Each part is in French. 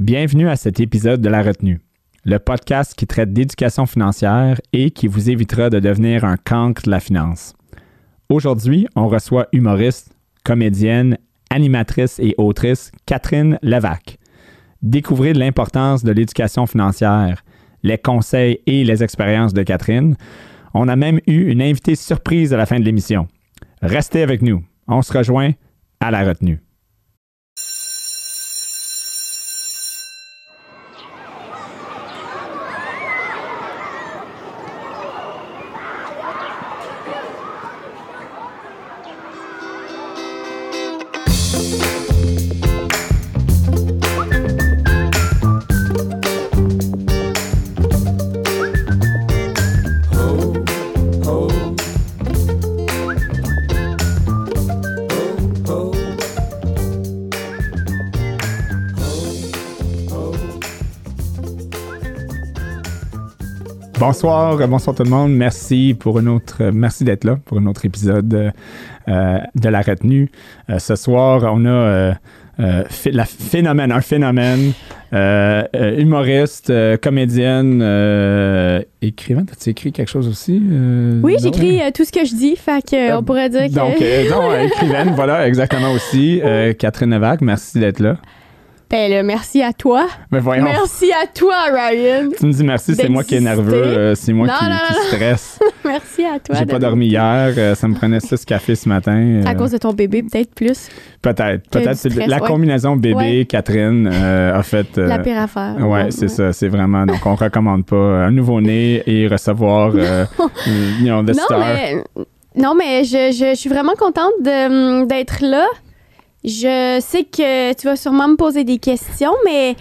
Bienvenue à cet épisode de La Retenue, le podcast qui traite d'éducation financière et qui vous évitera de devenir un cancre de la finance. Aujourd'hui, on reçoit humoriste, comédienne, animatrice et autrice Catherine Levac. Découvrez l'importance de l'éducation financière, les conseils et les expériences de Catherine. On a même eu une invitée surprise à la fin de l'émission. Restez avec nous. On se rejoint à la retenue. Bonsoir, bonsoir tout le monde. Merci pour une autre, merci d'être là pour un autre épisode euh, de la retenue. Euh, ce soir, on a euh, la phénomène, un phénomène, humoriste, comédienne, écrivaine. As-tu écrit quelque chose aussi? oui, j'écris tout ce que je dis, fait que on pourrait dire que. Donc, donc écrivaine, voilà, exactement aussi. Catherine Nevac, merci d'être là. Ben merci à toi. Voyons. Merci à toi, Ryan. Tu me dis merci, c'est moi qui est nerveux, euh, c'est moi qui, qui, stresse. merci à toi. J'ai pas dormi hier, euh, ça me prenait six cafés ce matin. À euh. cause de ton bébé, peut-être plus. Peut-être, peut-être. La combinaison bébé, Catherine, a fait. la pire affaire. Ouais, c'est ça, c'est vraiment. Donc, on recommande pas un nouveau-né et recevoir you know, the non, Mais, non, mais je, je, je suis vraiment contente d'être là. Je sais que tu vas sûrement me poser des questions, mais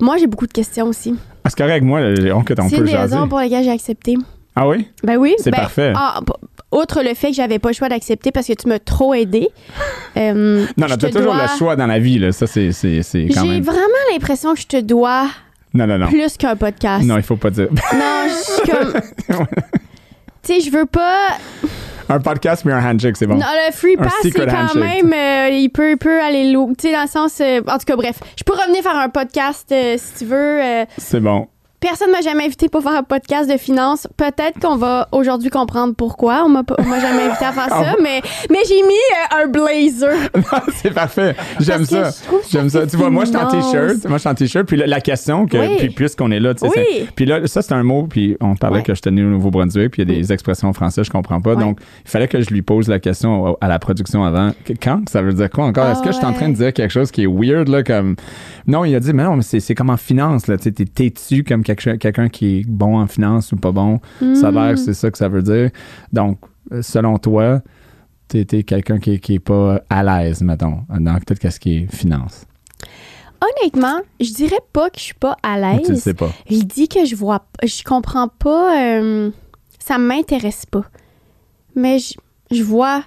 moi, j'ai beaucoup de questions aussi. Ah, c'est correct, moi, on, peut C'est une raison pour laquelle j'ai accepté. Ah oui? Ben oui. C'est ben, parfait. Ah, outre le fait que j'avais pas le choix d'accepter parce que tu m'as trop aidé. Euh, non, non, tu as toujours le choix dans la vie, là. Ça, c'est, c'est, quand J'ai vraiment l'impression que je te dois non, non, non. plus qu'un podcast. Non, il faut pas dire. non, je suis comme. tu sais, je veux pas. Un podcast mais un handshake, c'est bon. Non, le free pass, c'est quand même. Euh, il, peut, peut aller lourd. Tu sais, dans le sens. Euh, en tout cas, bref. Je peux revenir faire un podcast euh, si tu veux. c'est bon. Personne m'a jamais invité pour faire un podcast de finance. Peut-être qu'on va aujourd'hui comprendre pourquoi. On m'a jamais invité à faire ça, mais, mais j'ai mis euh, un blazer. c'est parfait. J'aime ça. J'aime ça. Tu vois, moi, je suis en t-shirt. Moi, je suis en t-shirt. Puis la, question, que, puis puisqu'on est là, tu sais. Puis là, ça, c'est un mot. Puis on parlait que je tenais au Nouveau-Brunswick. Puis il y a des expressions françaises que je comprends pas. Donc, il fallait que je lui pose la question à la production avant. Quand? Ça veut dire quoi encore? Est-ce que je suis en train de dire quelque chose qui est weird, là, comme. Non, il a dit, mais non, mais c'est comme en finance, là. Tu sais, t'es têtu comme quelqu'un qui est bon en finance ou pas bon. Ça a l'air mm. c'est ça que ça veut dire. Donc, selon toi, tu es, quelqu'un qui, qui est pas à l'aise, mettons, dans peut-être ce qui est finance? Honnêtement, je dirais pas que je suis pas à l'aise. Tu sais pas. Je dis que je vois, je comprends pas, euh, ça m'intéresse pas. Mais je, je vois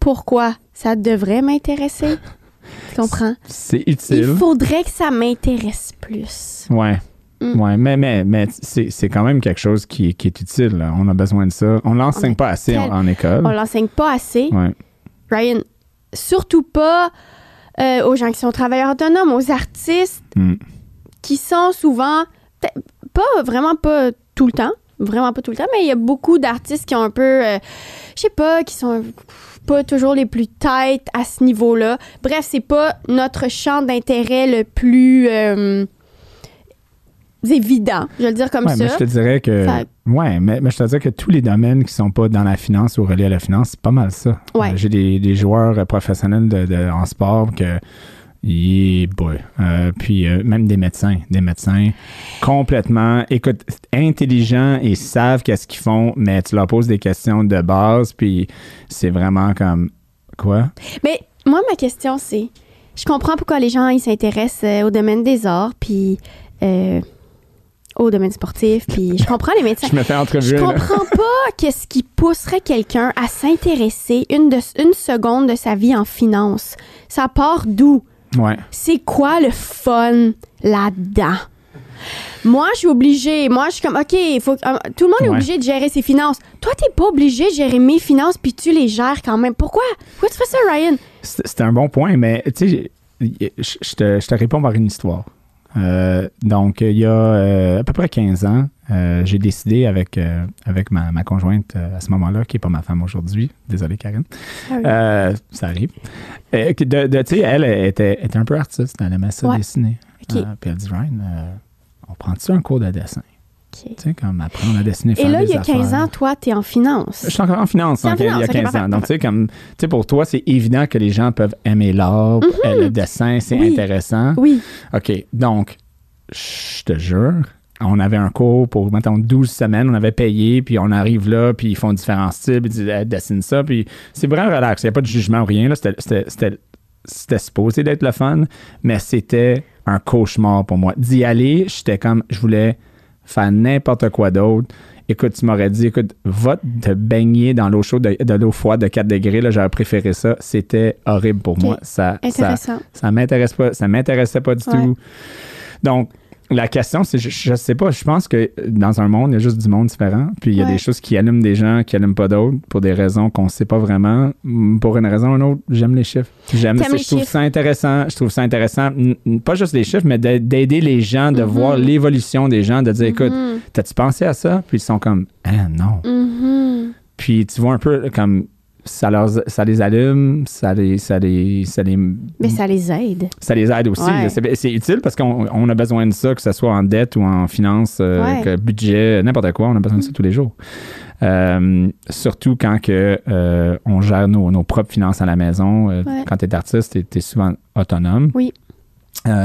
pourquoi ça devrait m'intéresser. Tu comprends? C'est utile. Il faudrait que ça m'intéresse plus. Ouais. Mm. Ouais, mais, mais, mais c'est quand même quelque chose qui, qui est utile. On a besoin de ça. On l'enseigne pas assez en, école. On l'enseigne pas assez. Ouais. Ryan, surtout pas euh, aux gens qui sont travailleurs autonomes, aux artistes mm. qui sont souvent, pas vraiment pas tout le temps, vraiment pas tout le temps, mais il y a beaucoup d'artistes qui ont un peu, euh, je sais pas, qui sont pas toujours les plus têtes à ce niveau-là. Bref, c'est pas notre champ d'intérêt le plus euh, évident, je vais le dire comme ça. Mais je te dirais que. Ouais, mais, mais, je te dirais que tous les domaines qui sont pas dans la finance ou reliés à la finance, c'est pas mal ça. Ouais. J'ai des, des, joueurs professionnels de, en sport que. Yeah boy. Euh, puis euh, même des médecins, des médecins complètement, écoute, intelligents et savent qu'est-ce qu'ils font, mais tu leur poses des questions de base, puis c'est vraiment comme quoi? Mais moi, ma question, c'est, je comprends pourquoi les gens ils s'intéressent euh, au domaine des arts, puis au domaine sportif, puis je comprends les médecins. je me fais entrevue. Je comprends pas qu'est-ce qui pousserait quelqu'un à s'intéresser une, de, une seconde de sa vie en finance. Ça part d'où? Ouais. C'est quoi le fun là-dedans? Moi, je suis obligée. Moi, je suis comme, OK, faut, euh, tout le monde est obligé de gérer ses finances. Toi, t'es pas obligé de gérer mes finances, puis tu les gères quand même. Pourquoi? Pourquoi tu fais ça, Ryan? C'est un bon point, mais tu sais, je te réponds par une histoire. Donc, il y a à peu près 15 ans, j'ai décidé avec, avec ma, ma conjointe à ce moment-là, qui n'est pas ma femme aujourd'hui, désolé Karine, ah ça arrive, de, de tu sais, elle était, était, un peu artiste, elle aimait ça dessiner. puis elle dit, Ryan, on prend-tu un cours de dessin? Tu sais, comme apprendre à dessiner, Et là, il y a 15 ans, toi, tu es en finance. Je suis encore en finance, il y a 15 ans. Donc, tu sais, comme, tu sais, pour toi, c'est évident que les gens peuvent aimer l'art, mm-hmm. le dessin, c'est intéressant. Oui. OK. Donc, je te jure, on avait un cours pour, mettons, 12 semaines, on avait payé, puis on arrive là, puis ils font différents styles, puis ils dessinent ça, puis c'est vraiment relax. Il n'y a pas de jugement ou rien, C'était supposé d'être le fun, mais c'était un cauchemar pour moi. D'y aller, j'étais comme, je voulais faire n'importe quoi d'autre. Écoute, tu m'aurais dit, écoute, va te baigner dans l'eau chaude, de, l'eau froide de 4 degrés, là, j'aurais préféré ça. C'était horrible pour moi. Ça, Intéressant. ça, ça m'intéresse pas, ça m'intéressait pas du tout. Donc, la question, c'est, je, sais pas, je pense que dans un monde, il y a juste du monde différent. Puis il y a des choses qui allument des gens, qui allument pas d'autres, pour des raisons qu'on sait pas vraiment. Pour une raison ou une autre, j'aime les chiffres. J'aime, je trouve ça intéressant. Je trouve ça intéressant, pas juste les chiffres, mais d'aider les gens, de mm-hmm. voir l'évolution des gens, de dire, écoute, mm-hmm. t'as-tu pensé à ça? Puis ils sont comme, ah non. Mm-hmm. Puis tu vois un peu comme ça, leur, ça les allume, ça les, ça les, ça les. Mais ça les aide. Ça les aide aussi. C'est utile parce qu'on a besoin de ça, que ce soit en dette ou en finance, euh, budget, n'importe quoi. On a besoin de ça tous les jours. Euh, surtout quand que, euh, on gère nos, nos, propres finances à la maison. Quand tu es artiste, tu es, souvent autonome. Oui.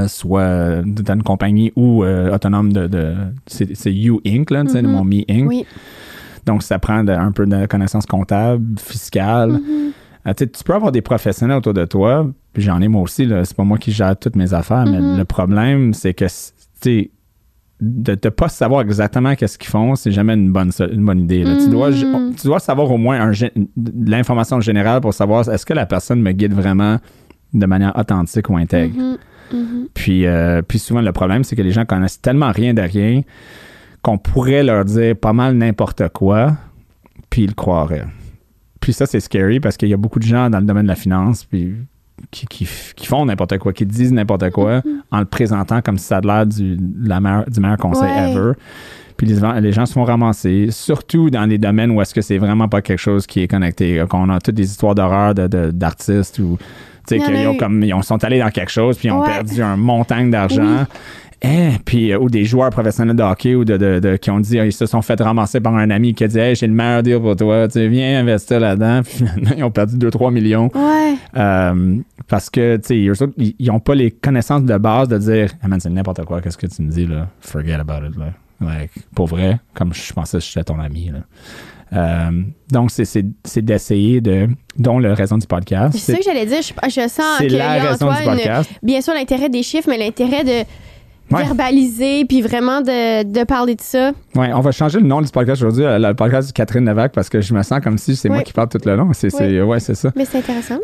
soit dans une compagnie ou autonome de. de c'est You Inc., là, mm mon Me Inc. Oui. Donc, ça prend un peu de connaissances comptables, fiscales. Mm-hmm. Euh, tu peux avoir des professionnels autour de toi, puis j'en ai moi aussi, c'est pas moi qui gère toutes mes affaires, mais mm-hmm. le problème, c'est que de ne pas savoir exactement qu'est-ce qu'ils font, c'est jamais une bonne, une bonne idée. tu, dois, mm-hmm. tu dois savoir au moins l'information générale pour savoir est-ce que la personne me guide vraiment de manière authentique ou intègre. Puis, euh, puis souvent, le problème, c'est que les gens connaissent tellement rien de rien qu'on pourrait leur dire pas mal n'importe quoi, puis ils le croiraient. Puis ça, c'est scary parce qu'il y a beaucoup de gens dans le domaine de la finance puis qui, qui, font n'importe quoi, qui disent n'importe quoi en le présentant comme si ça a l'air du, la meilleure, du meilleur conseil ever. Puis les, les, gens se font ramasser, surtout dans les domaines où est-ce que c'est vraiment pas quelque chose qui est connecté. Qu'on a toutes des histoires d'horreur d'artistes de, ou qu'ils comme ils sont allés dans quelque chose puis ils ont perdu un montagne d'argent. Eh, puis, euh, ou des joueurs professionnels de hockey ou de, de, qui ont dit, ils se sont fait ramasser par un ami qui a dit, hey, j'ai le meilleur deal pour toi, tu viens investir là-dedans. Puis finalement, ils ont perdu 2-3 millions. Ouais. Euh, parce que, tu sais, ils n'ont pas les connaissances de base de dire, ah man, c'est n'importe quoi, qu'est-ce que tu me dis, là? Forget about it, là. Like, pour vrai, comme je pensais que j'étais ton ami, là. Euh, donc, c'est d'essayer de, dont la raison du podcast. C'est ça que j'allais dire. Je, je sens que la raison du podcast. bien sûr, l'intérêt des chiffres, mais l'intérêt de verbaliser, puis vraiment de, de, parler de ça. Oui, on va changer le nom du podcast aujourd'hui, euh, le podcast de Catherine Levac, parce que je me sens comme si c'est moi qui parle tout le long. C'est, oui. ouais, c'est ça. Mais c'est intéressant.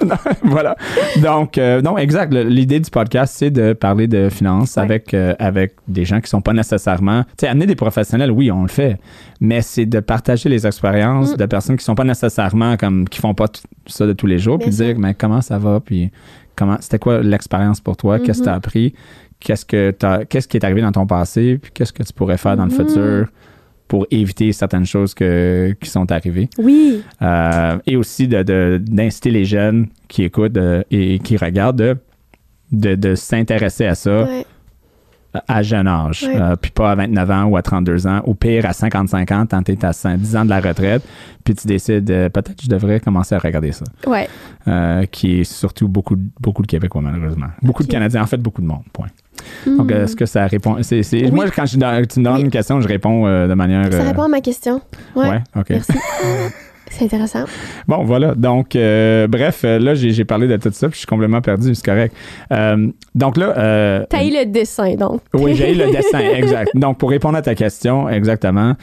voilà. Donc, euh, non, exact. L'idée du podcast, c'est de parler de finances avec, euh, avec des gens qui sont pas nécessairement. Tu sais, amener des professionnels, oui, on le fait. Mais c'est de partager les expériences mm. de personnes qui sont pas nécessairement comme. qui font pas ça de tous les jours, puis dire, mais comment ça va, puis comment. C'était quoi l'expérience pour toi, qu'est-ce que tu as mm-hmm. appris, qu'est-ce que qu'est-ce qui est arrivé dans ton passé, puis qu'est-ce que tu pourrais faire dans le mm-hmm. futur pour éviter certaines choses que, qui sont arrivées. Oui. Euh, et aussi d'inciter de, les jeunes qui écoutent euh, et qui regardent de, de, s'intéresser à ça à jeune âge, euh, puis pas à 29 ans ou à 32 ans, au pire à 55 ans, tant tu es à 10 ans de la retraite, puis tu décides peut-être que je devrais commencer à regarder ça. Ouais. qui est surtout beaucoup, beaucoup de Québécois, malheureusement. Beaucoup de Canadiens, en fait, beaucoup de monde, point. Donc, est-ce que ça répond? Moi, quand tu me donnes une question, je réponds euh, de manière. Ça répond à ma question. Ouais. OK. Merci. C'est intéressant. Bon, voilà. Donc, euh, bref, euh, là, j'ai parlé de tout ça, puis je suis complètement perdu, c'est correct. Euh, donc là... Euh, T'as eu le dessin, donc. Oui, j'ai eu le dessin, exact. Donc, pour répondre à ta question, exactement,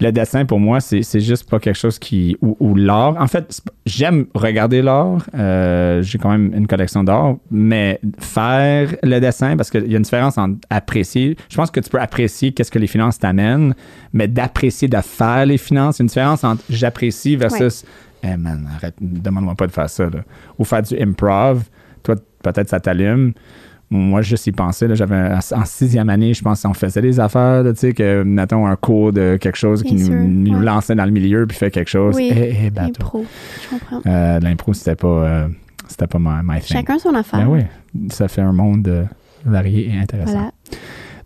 le dessin, pour moi, c'est juste pas quelque chose qui... Ou, l'art. En fait, j'aime regarder l'art. j'ai quand même une collection d'art, mais faire le dessin, parce qu'il y a une différence entre apprécier... Je pense que tu peux apprécier qu'est-ce que les finances t'amènent, mais d'apprécier de faire les finances, il y a une différence entre j'apprécie versus hey man, arrête, demande-moi pas de faire ça. Là. Ou faire du improv, toi, peut-être ça t'allume. moi, je y pensais. J'avais en sixième année, je pense, on faisait des affaires, tu sais, que, mettons, un cours de quelque chose qui nous, lançait dans le milieu puis fait quelque chose. Oui, eh, eh, l'impro, je comprends. Euh, l'impro, c'était pas, euh, c'était pas my, thing. Chacun son affaire. Ben oui, ça fait un monde euh, varié et intéressant. Voilà.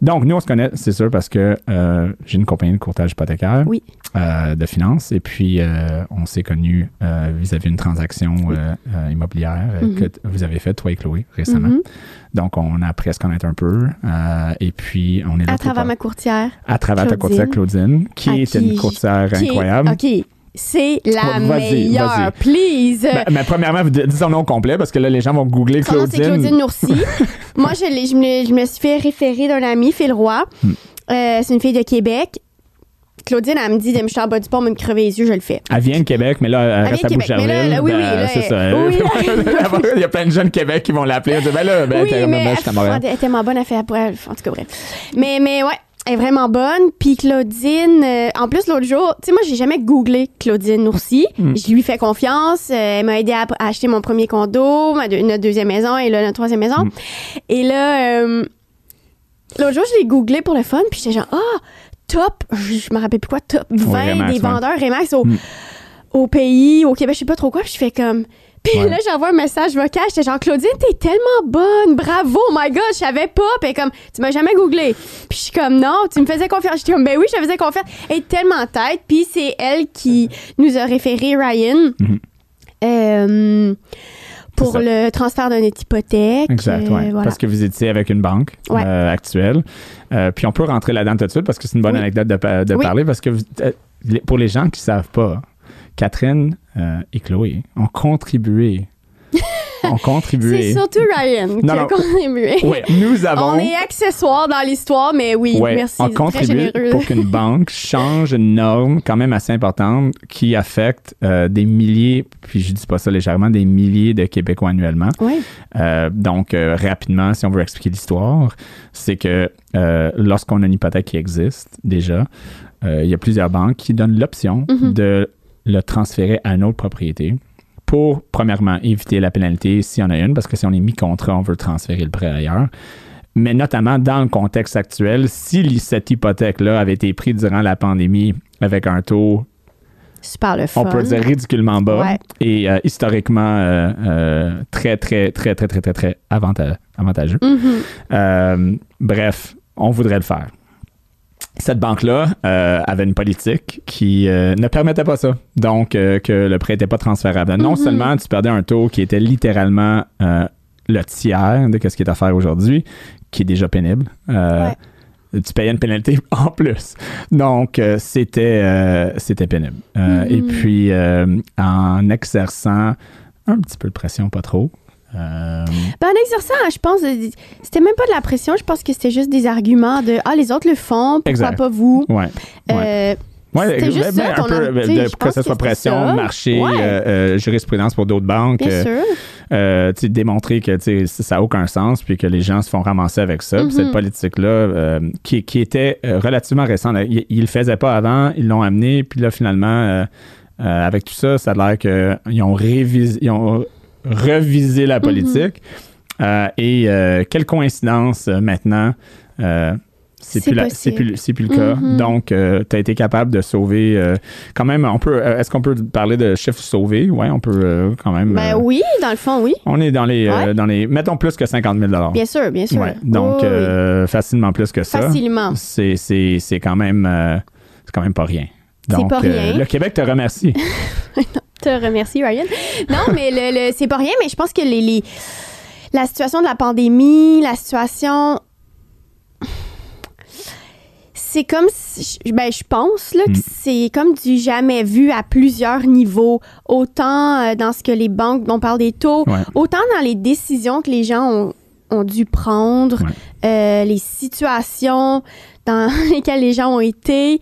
Donc, nous, on se connaît, c'est sûr, parce que euh, j'ai une compagnie de courtage hypothécaire euh, de finances. Et puis, euh, on s'est connus vis-à-vis d'une transaction immobilière mm-hmm. que vous avez faite, toi et Chloé, récemment. Mm-hmm. Donc, on a presque connaître un peu. et puis, on est là. À travers ma courtière. À travers ta courtière Claudine, qui est une courtière incroyable. OK c'est la meilleure. Please. Ben, mais premièrement, dis son nom complet parce que là, les gens vont googler Claudine. c'est Claudine Nourcy. Moi, je, je, me, je, me, suis fait référer d'un ami, Phil Roy. Hmm. Euh, c'est une fille de Québec. Claudine, elle me dit de me jeter en bas du pont, me crever les yeux, je le fais. Elle vient de Québec, mais là, elle, reste à Boucherville. oui, oui, ben, c'est ça. Il y a plein de jeunes de Québec qui vont l'appeler. Ben là, ben, oui, mais elle tellement bonne, elle fait. En tout cas, bref. Mais, mais ouais, elle est vraiment bonne. Puis Claudine, euh, en plus, l'autre jour, tu sais, moi, j'ai jamais googlé Claudine Oursi. Mm. Je lui fais confiance. Euh, elle m'a aidé à, acheter mon premier condo, ma notre deuxième maison et là, notre troisième maison. Mm. Et là, euh, l'autre jour, je l'ai googlé pour le fun. Puis j'étais genre, ah, top, je, me rappelle plus quoi, top 20 des vendeurs Remax au, mm. au pays, au Québec, je sais pas trop quoi. Puis je fais comme, puis là, j'envoie un message vocal. J'étais genre, Claudine, t'es tellement bonne. Bravo, my God, je savais pas. Puis comme, tu m'as jamais googlé. Puis je suis comme, non, tu me faisais confiance. J'étais comme, ben oui, je te faisais confiance. Elle est tellement tête. Puis c'est elle qui nous a référé Ryan. Mhm. Euh, pour le transfert d'une hypothèque. Exact, euh, Parce que vous étiez avec une banque euh, actuelle. puis on peut rentrer là-dedans tout de suite parce que c'est une bonne anecdote de, parler. Parce que pour les gens qui ne savent pas, Catherine euh, et Chloé ont contribué. ont contribué. C'est surtout Ryan qui a contribué. Oui, nous avons. On est accessoires dans l'histoire, mais oui, merci. On contribué pour qu'une banque change une norme quand même assez importante qui affecte euh, des milliers, puis je dis pas ça légèrement, des milliers de Québécois annuellement. Oui. Euh, donc, rapidement, si on veut expliquer l'histoire, c'est que lorsqu'on a une hypothèque qui existe déjà, il y a plusieurs banques qui donnent l'option mm-hmm. de le transférer à une autre propriété pour, premièrement, éviter la pénalité s'il y en a une, parce que si on est mis contrat, on veut transférer le prêt ailleurs. Mais notamment dans le contexte actuel, si cette hypothèque-là avait été prise durant la pandémie avec un taux Super le fun. On peut dire ridiculement bas et euh, historiquement euh, euh, très, très, très, très, très, très, très avantageux. Mm-hmm. bref, on voudrait le faire cette banque-là euh, avait une politique qui euh, ne permettait pas ça. Donc, euh, que le prêt n'était pas transférable. Non mm-hmm. seulement tu perdais un taux qui était littéralement le tiers de ce qui est à faire aujourd'hui, qui est déjà pénible. Tu payais une pénalité en plus. Donc, c'était, c'était pénible. Et mm-hmm. puis, en exerçant un petit peu de pression, pas trop, euh... Ben, en exerçant, je pense, c'était même pas de la pression, je pense que c'était juste des arguments de Ah, les autres le font, pourquoi pas vous? Ouais. Euh, ouais. juste ben, ça, un peu, de, que ce soit pression, marché, euh, euh, jurisprudence pour d'autres banques. Bien sûr. démontrer que ça n'a aucun sens puis que les gens se font ramasser avec ça. Cette mm-hmm. politique-là, qui, qui, était relativement récente, ils ne le faisaient pas avant, ils l'ont amené, puis là, finalement, avec tout ça, ça a l'air qu'ils ont révisé, ont reviser la politique. Mhm. Euh, et euh, quelle coïncidence euh, maintenant. c'est plus, plus, plus, le cas. Mhm. Donc, tu as été capable de sauver. quand même, on peut. Est-ce qu'on peut parler de chiffres sauvés? Oui, on peut quand même. Ben oui, dans le fond, oui. On est dans les, dans les. Mettons plus que 50 000 Bien sûr, bien sûr. donc, facilement plus que ça. Facilement. C'est quand même. c'est quand même pas rien. Donc, pas rien. le Québec te remercie. te remercie, Ryan. Non, mais le, c'est pas rien, mais je pense que les, la situation de la pandémie, la situation. C'est comme, ben, je pense là, que mm. c'est comme du jamais vu à plusieurs niveaux. Autant euh, dans ce que les banques, on parle des taux, autant dans les décisions que les gens ont, dû prendre, euh, les situations dans lesquelles les gens ont été.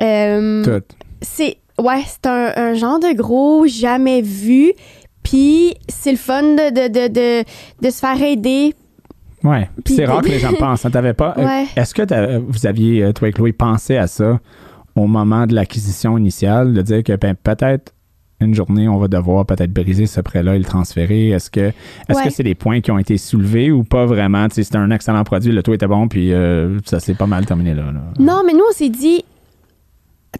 Euh, c'est ouais, c'est un, genre de gros jamais vu. Puis c'est le fun de, de, de, de, se faire aider Ouais, c'est rare que les gens pensent. Hein, pas. Euh, est-ce que vous aviez, euh, toi et Chloé, pensé à ça au moment de l'acquisition initiale, de dire que ben, peut-être une journée, on va devoir peut-être briser ce prêt-là et le transférer? Est-ce que est-ce que c'est des points qui ont été soulevés ou pas vraiment? C'est un excellent produit, le taux était bon, puis euh, ça s'est pas mal terminé là, Non, mais nous, on s'est dit,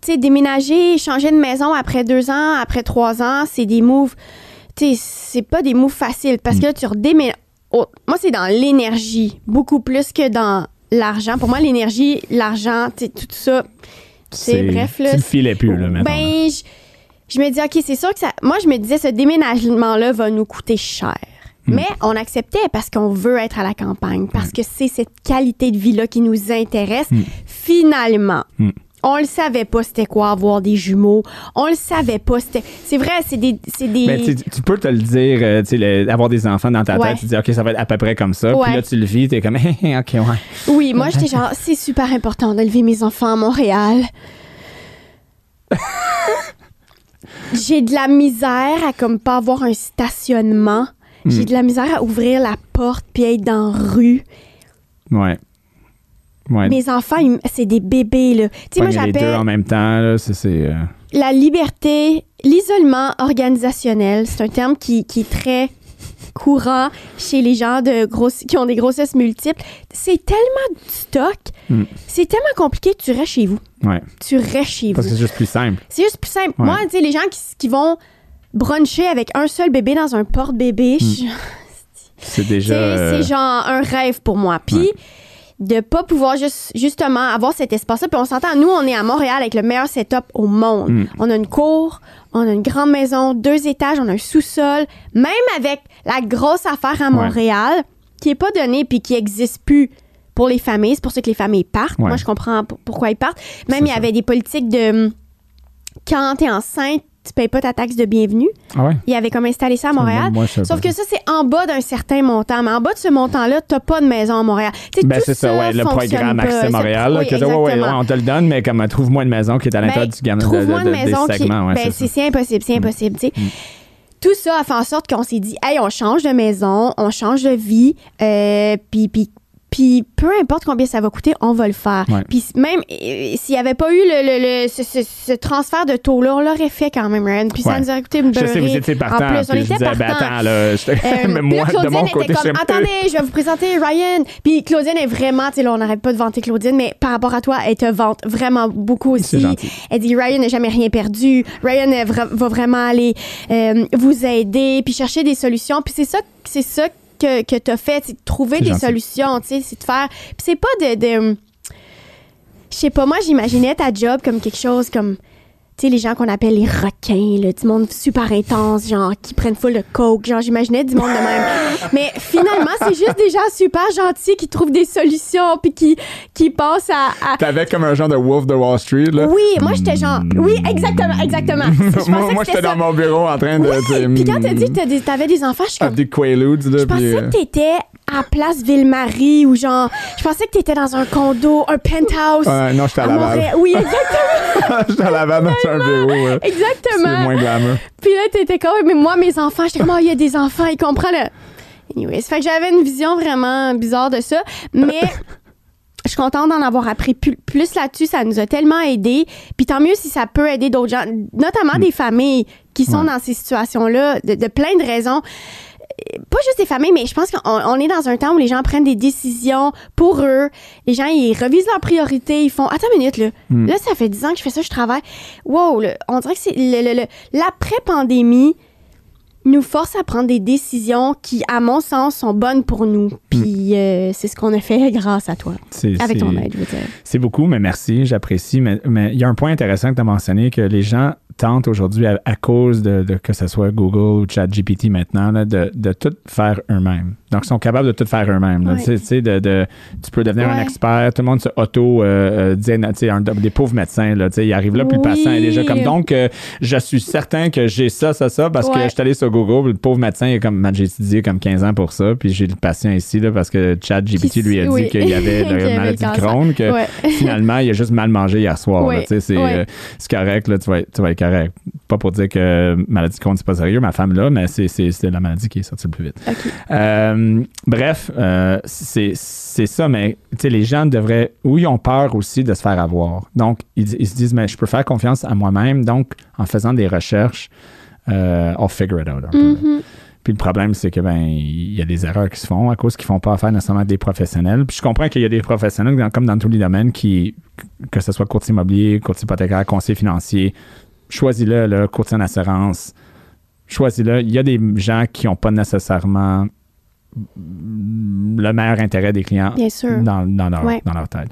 tu sais, déménager, changer de maison après deux ans, après trois ans, c'est des moves. Tu sais, c'est pas des moves faciles parce mm. que tu redéménages. moi, c'est dans l'énergie, beaucoup plus que dans l'argent. Pour moi, l'énergie, l'argent, tout ça, c'est bref. Là, tu le filais plus, là, maintenant. Ben, je, me dis, OK, c'est sûr que ça. Moi, je me disais, ce déménagement-là va nous coûter cher. Hmm. Mais on acceptait parce qu'on veut être à la campagne, parce que c'est cette qualité de vie-là qui nous intéresse. Hmm. Finalement, on le savait pas c'était quoi avoir des jumeaux. On le savait pas. C'était, c'est vrai, c'est des. C'est des... Ben, tu peux te le dire, euh, tu sais, avoir des enfants dans ta tête, tu dis, OK, ça va être à peu près comme ça. Puis là, tu le vis, t'es comme, OK, ouais. Oui, moi, j'étais genre, c'est super important d'élever mes enfants à Montréal. J'ai de la misère à comme pas avoir un stationnement. J'ai hmm. de la misère à ouvrir la porte puis être dans la rue. Ouais. Mes enfants, c'est des bébés, là. Tu sais, moi, j'appelle. Les deux en même temps, là, c'est. Euh, La liberté, l'isolement organisationnel, c'est un terme qui, est très courant chez les gens de qui ont des grossesses multiples. C'est tellement de stock, hmm. c'est tellement compliqué, tu restes chez vous. Ouais. Tu restes chez vous. Parce que c'est juste plus simple. C'est juste plus simple. Moi, tu sais, les gens qui, vont bruncher avec un seul bébé dans un porte-bébé, hmm. c'est déjà. C'est genre un rêve pour moi. Puis de pas pouvoir juste, justement avoir cet espace-là. Puis on s'entend, nous, on est à Montréal avec le meilleur setup au monde. Mm. On a une cour, on a une grande maison, deux étages, on a un sous-sol. Même avec la grosse affaire à Montréal, qui est pas donnée puis qui existe plus pour les familles. C'est pour ça que les familles partent. Moi, je comprends pourquoi ils partent. Même, il y avait des politiques de quand t'es enceinte, tu payes pas ta taxe de bienvenue. Ah Il avait comme installé ça à Montréal. Sauf que ça, c'est en bas d'un certain montant. Mais en bas de ce montant-là, tu n'as pas de maison à Montréal. ben, c'est ça, ouais, le programme Accès Montréal. on te le donne, mais comme trouve-moi une maison qui est à l'intérieur ben, du gamme de, de, maison des segments. ben, c'est impossible, c'est mm. impossible. Mm. Tout ça a fait en sorte qu'on s'est dit, hey, on change de maison, on change de vie, euh, puis puis peu importe combien ça va coûter, on va le faire. Puis même euh, s'il n'y avait pas eu le, le, ce, transfert de taux-là, on l'aurait fait quand même, Ryan. Puis ça nous aurait coûté une beurrée. Je sais, vous étiez partant. En plus, on était ben, partant. attends, là, euh, moi, de mon côté, était comme, attendez, je vais vous présenter Ryan. Puis Claudine est vraiment, tu sais, là, on n'arrête pas de vanter Claudine, mais par rapport à toi, elle te vante vraiment beaucoup aussi. Elle dit, Ryan n'a jamais rien perdu. Ryan va vraiment aller euh, vous aider, puis chercher des solutions. Puis c'est ça, c'est ça que, que tu as fait, c'est de trouver des solutions, tu sais, c'est de faire. Puis c'est pas de. de je sais pas, moi, j'imaginais ta job comme quelque chose comme tu sais, les gens qu'on appelle les requins, là, du monde super intense, genre, qui prennent full de coke, genre, j'imaginais du monde de même. Mais finalement, c'est juste des gens super gentils qui trouvent des solutions, puis qui, qui passent à. T'avais comme un genre de Wolf de Wall Street, là? Oui, moi, j'étais genre. Oui, exactement, exactement. moi, moi j'étais dans mon bureau en train de. Oui, puis quand t'as dit que t'avais des enfants, je suis comme. Des Quaaludes, là. Je pensais que euh, t'étais à Place Ville-Marie ou genre. Je pensais que t'étais dans un condo, un penthouse. non, j'étais à, à Laval. Oui, exactement. j'étais à Laval dans un bureau. Exactement. C'est moins glamour. Puis là, t'étais comme, mais moi, mes enfants, j'étais comme, oh, il y a des enfants, ils comprennent. Le... Anyways, fait que j'avais une vision vraiment bizarre de ça. Mais. je suis contente d'en avoir appris plus, là-dessus. Ça nous a tellement aidé. Puis tant mieux si ça peut aider d'autres gens, notamment mm. des familles qui sont dans ces situations-là, de, de plein de raisons pas juste des familles, mais je pense qu'on est dans un temps où les gens prennent des décisions pour eux. Les gens, ils revisent leurs priorités. Ils font Attends une minute, là. Hmm. Là, ça fait 10 ans que je fais ça, je travaille. Wow, on dirait que c'est l'après-pandémie nous force à prendre des décisions qui, à mon sens, sont bonnes pour nous. Puis euh, c'est ce qu'on a fait grâce à toi. Avec ton aide, je veux dire. C'est beaucoup, mais merci, j'apprécie. Mais il y a un point intéressant que tu as mentionné, que les gens tentent aujourd'hui, à, cause de, que ce soit Google ou ChatGPT maintenant, de, de tout faire eux-mêmes. Donc, ils sont capables de tout faire eux-mêmes. Tu sais, de, de, tu peux devenir un expert. Tout le monde se auto euh, euh des pauvres médecins. Là, ils arrivent là, puis le patient est déjà comme. Donc, euh, je suis certain que j'ai ça, ça, ça, parce que je suis allé sur Google. Le pauvre médecin, est comme, j'ai étudié comme 15 ans pour ça. Puis j'ai le patient ici, là, parce que ChatGPT lui a dit qu'il y avait la maladie de Crohn, que finalement, il a juste mal mangé hier soir. C'est euh, correct, là, tu, vas, tu vas être correct. Pas pour dire que maladie de Crohn, c'est pas sérieux, ma femme là, mais c'est la maladie qui est sortie le plus vite. Euh, bref, euh, c'est ça, mais les gens devraient, ou ils ont peur aussi de se faire avoir. Donc, ils, se disent, mais je peux faire confiance à moi-même. Donc, en faisant des recherches, euh, I'll figure it out. Mm-hmm. Puis le problème, c'est que ben il y a des erreurs qui se font à cause qu'ils font pas affaire nécessairement des professionnels. Puis je comprends qu'il y a des professionnels, comme dans tous les domaines, qui, que ce soit courtier immobilier, courtier hypothécaire, conseiller financier, choisis-le, le courtier en assurance, choisis-le. Il y a des gens qui n'ont pas nécessairement le meilleur intérêt des clients Dans, dans, leur, tête.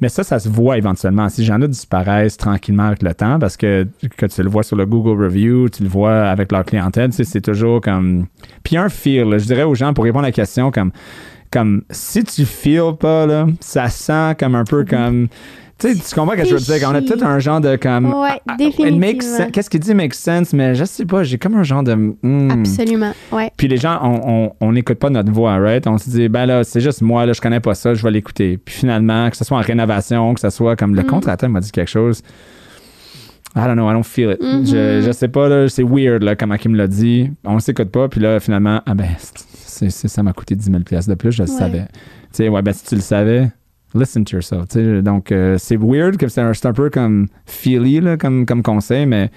Mais ça, ça se voit éventuellement. Si gens-là disparaissent tranquillement avec le temps, parce que, que tu le vois sur le Google Review, tu le vois avec leur clientèle, c'est toujours comme... Puis un feel, je dirais aux gens, pour répondre à la question, comme, comme si tu feel pas, là, ça sent comme un peu mm-hmm. comme tu sais, tu comprends ce que je veux dire? On a tout un genre de comme. Ouais, ah, définitivement. Qu'est-ce qu'il dit make sense? Mais je sais pas, j'ai comme un genre de. Hmm. Absolument, ouais. Puis les gens, on n'écoute pas notre voix, right? On se dit, ben là, c'est juste moi, là, je connais pas ça, je vais l'écouter. Puis finalement, que ce soit en rénovation, que ce soit comme le mm. contracteur m'a dit quelque chose. I don't know, I don't feel it. je, mm-hmm. je sais pas, là, c'est weird, là, comment il me l'a dit. On s'écoute pas, puis là, finalement, ah ben, ça m'a coûté 10 000 de plus, je le savais. Tu sais, ouais, ben, si tu le savais, listen to yourself. Donc, euh, c'est weird, que c'est un, un, peu comme feely là, comme, comme conseil, mais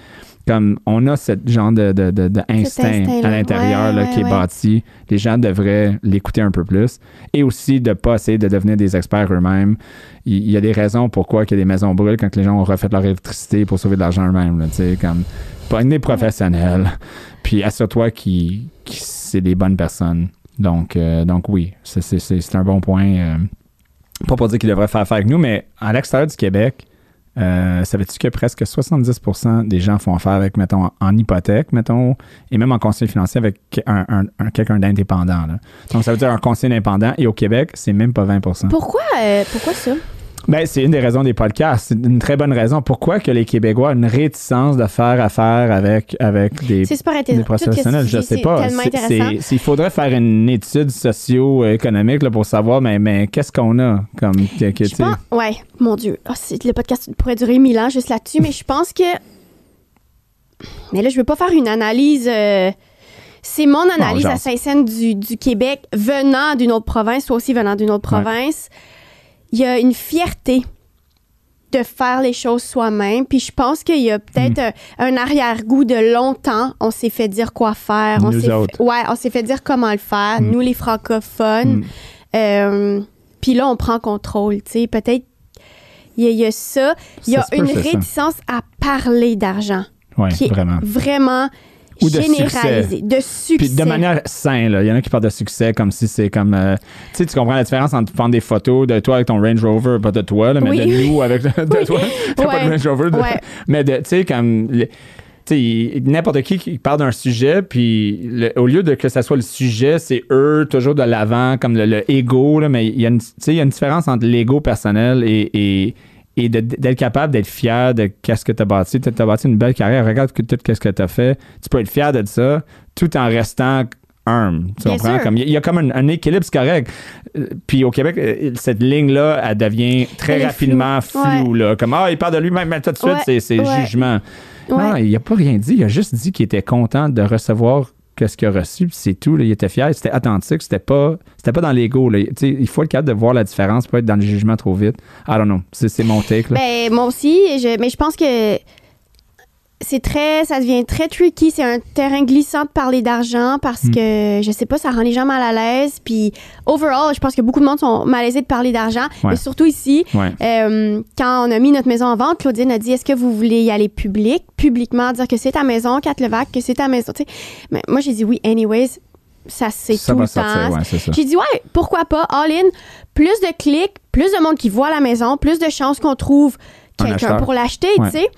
comme on a ce genre de, de, de, instinct, à l'intérieur qui est bâti. Les gens devraient l'écouter un peu plus. Et aussi de ne pas essayer de devenir des experts eux-mêmes. Il, y a des raisons pourquoi il y a des maisons brûlent quand les gens ont refait leur électricité pour sauver de l'argent eux-mêmes. Comme, pas des professionnels. Puis assure-toi qu'ils c'est des bonnes personnes. Donc, euh, donc oui, c'est un bon point. Euh, pas pour dire qu'il devrait faire affaire avec nous, mais à l'extérieur du Québec, euh, savais-tu que presque 70% des gens font affaire avec, mettons, en hypothèque, mettons, et même en conseil financier avec un, quelqu'un d'indépendant. Donc, ça veut dire un conseil indépendant, et au Québec, c'est même pas 20 Pourquoi, euh, pourquoi ça? Ben, c'est une des raisons des podcasts. C'est une très bonne raison. Pourquoi que les Québécois ont une réticence de faire affaire avec, avec des, des professionnels? Je sais pas. il faudrait faire une étude socio-économique pour savoir, mais, mais qu'est-ce qu'on a comme. Que, ouais, mon Dieu. Oh, le podcast pourrait durer mille ans juste là-dessus, mais je pense que. Mais là, je veux pas faire une analyse. Euh, c'est mon analyse à Saint-Saëns du, du, Québec venant d'une autre province, soit aussi venant d'une autre province il y a une fierté de faire les choses soi-même. Puis je pense qu'il y a peut-être hmm. un, arrière-goût de longtemps. On s'est fait dire quoi faire. on s'est fait, ouais, on s'est fait dire comment le faire. Hmm. Nous, les francophones. Hmm. Euh, puis là, on prend contrôle. Tu sais, peut-être il y, a ça. Il y a une réticence à parler d'argent. Oui, vraiment. Vraiment ou de généralisé, de succès. Puis de manière saine, il y en a qui parlent de succès comme si c'est comme. Euh, tu sais, tu comprends la différence entre prendre des photos de toi avec ton Range Rover, pas de toi, là, mais de nous avec de, toi. pas de Range Rover. Mais tu sais, comme. N'importe qui qui parle d'un sujet, puis au lieu de que ça soit le sujet, c'est eux toujours de l'avant, comme le, ego, là, mais il y, a une, y a une différence entre l'ego personnel et, et et d'être capable d'être fier de qu'est-ce que tu as bâti. Tu as bâti une belle carrière, regarde tout ce que tu as fait. Tu peux être fier de ça tout en restant humble. Tu comprends? Comme, il y, a comme un, équilibre, correct. Euh, puis au Québec, euh, cette ligne-là, elle devient très rapidement floue. Là. Comme, ah, il parle de lui-même, mais tout de suite, c'est jugement. Non, il n'a pas rien dit. Il a juste dit qu'il était content de recevoir ce qu'il a reçu, c'est tout. il était fier, c'était authentique, c'était pas, c'était pas dans l'ego. Il faut le cadre de voir la différence, pas être dans le jugement trop vite. I don't know. C'est mon take. Ben, moi aussi, mais je pense que c'est très, ça devient très tricky. C'est un terrain glissant de parler d'argent parce hmm. que, je sais pas, ça rend les gens mal à l'aise. Puis, overall, je pense que beaucoup de monde sont malaisés de parler d'argent. Mais surtout ici, euh, quand on a mis notre maison en vente, Claudine a dit Est-ce que vous voulez y aller public, publiquement, dire que c'est ta maison, Kat Levac, que c'est ta maison. mais moi, j'ai dit oui, anyways. Ça, c'est tout le temps. j'ai dit, ouais, pourquoi pas, all in, plus de clics, plus de monde qui voit la maison, plus de chances qu'on trouve quelqu'un pour l'acheter, tu sais?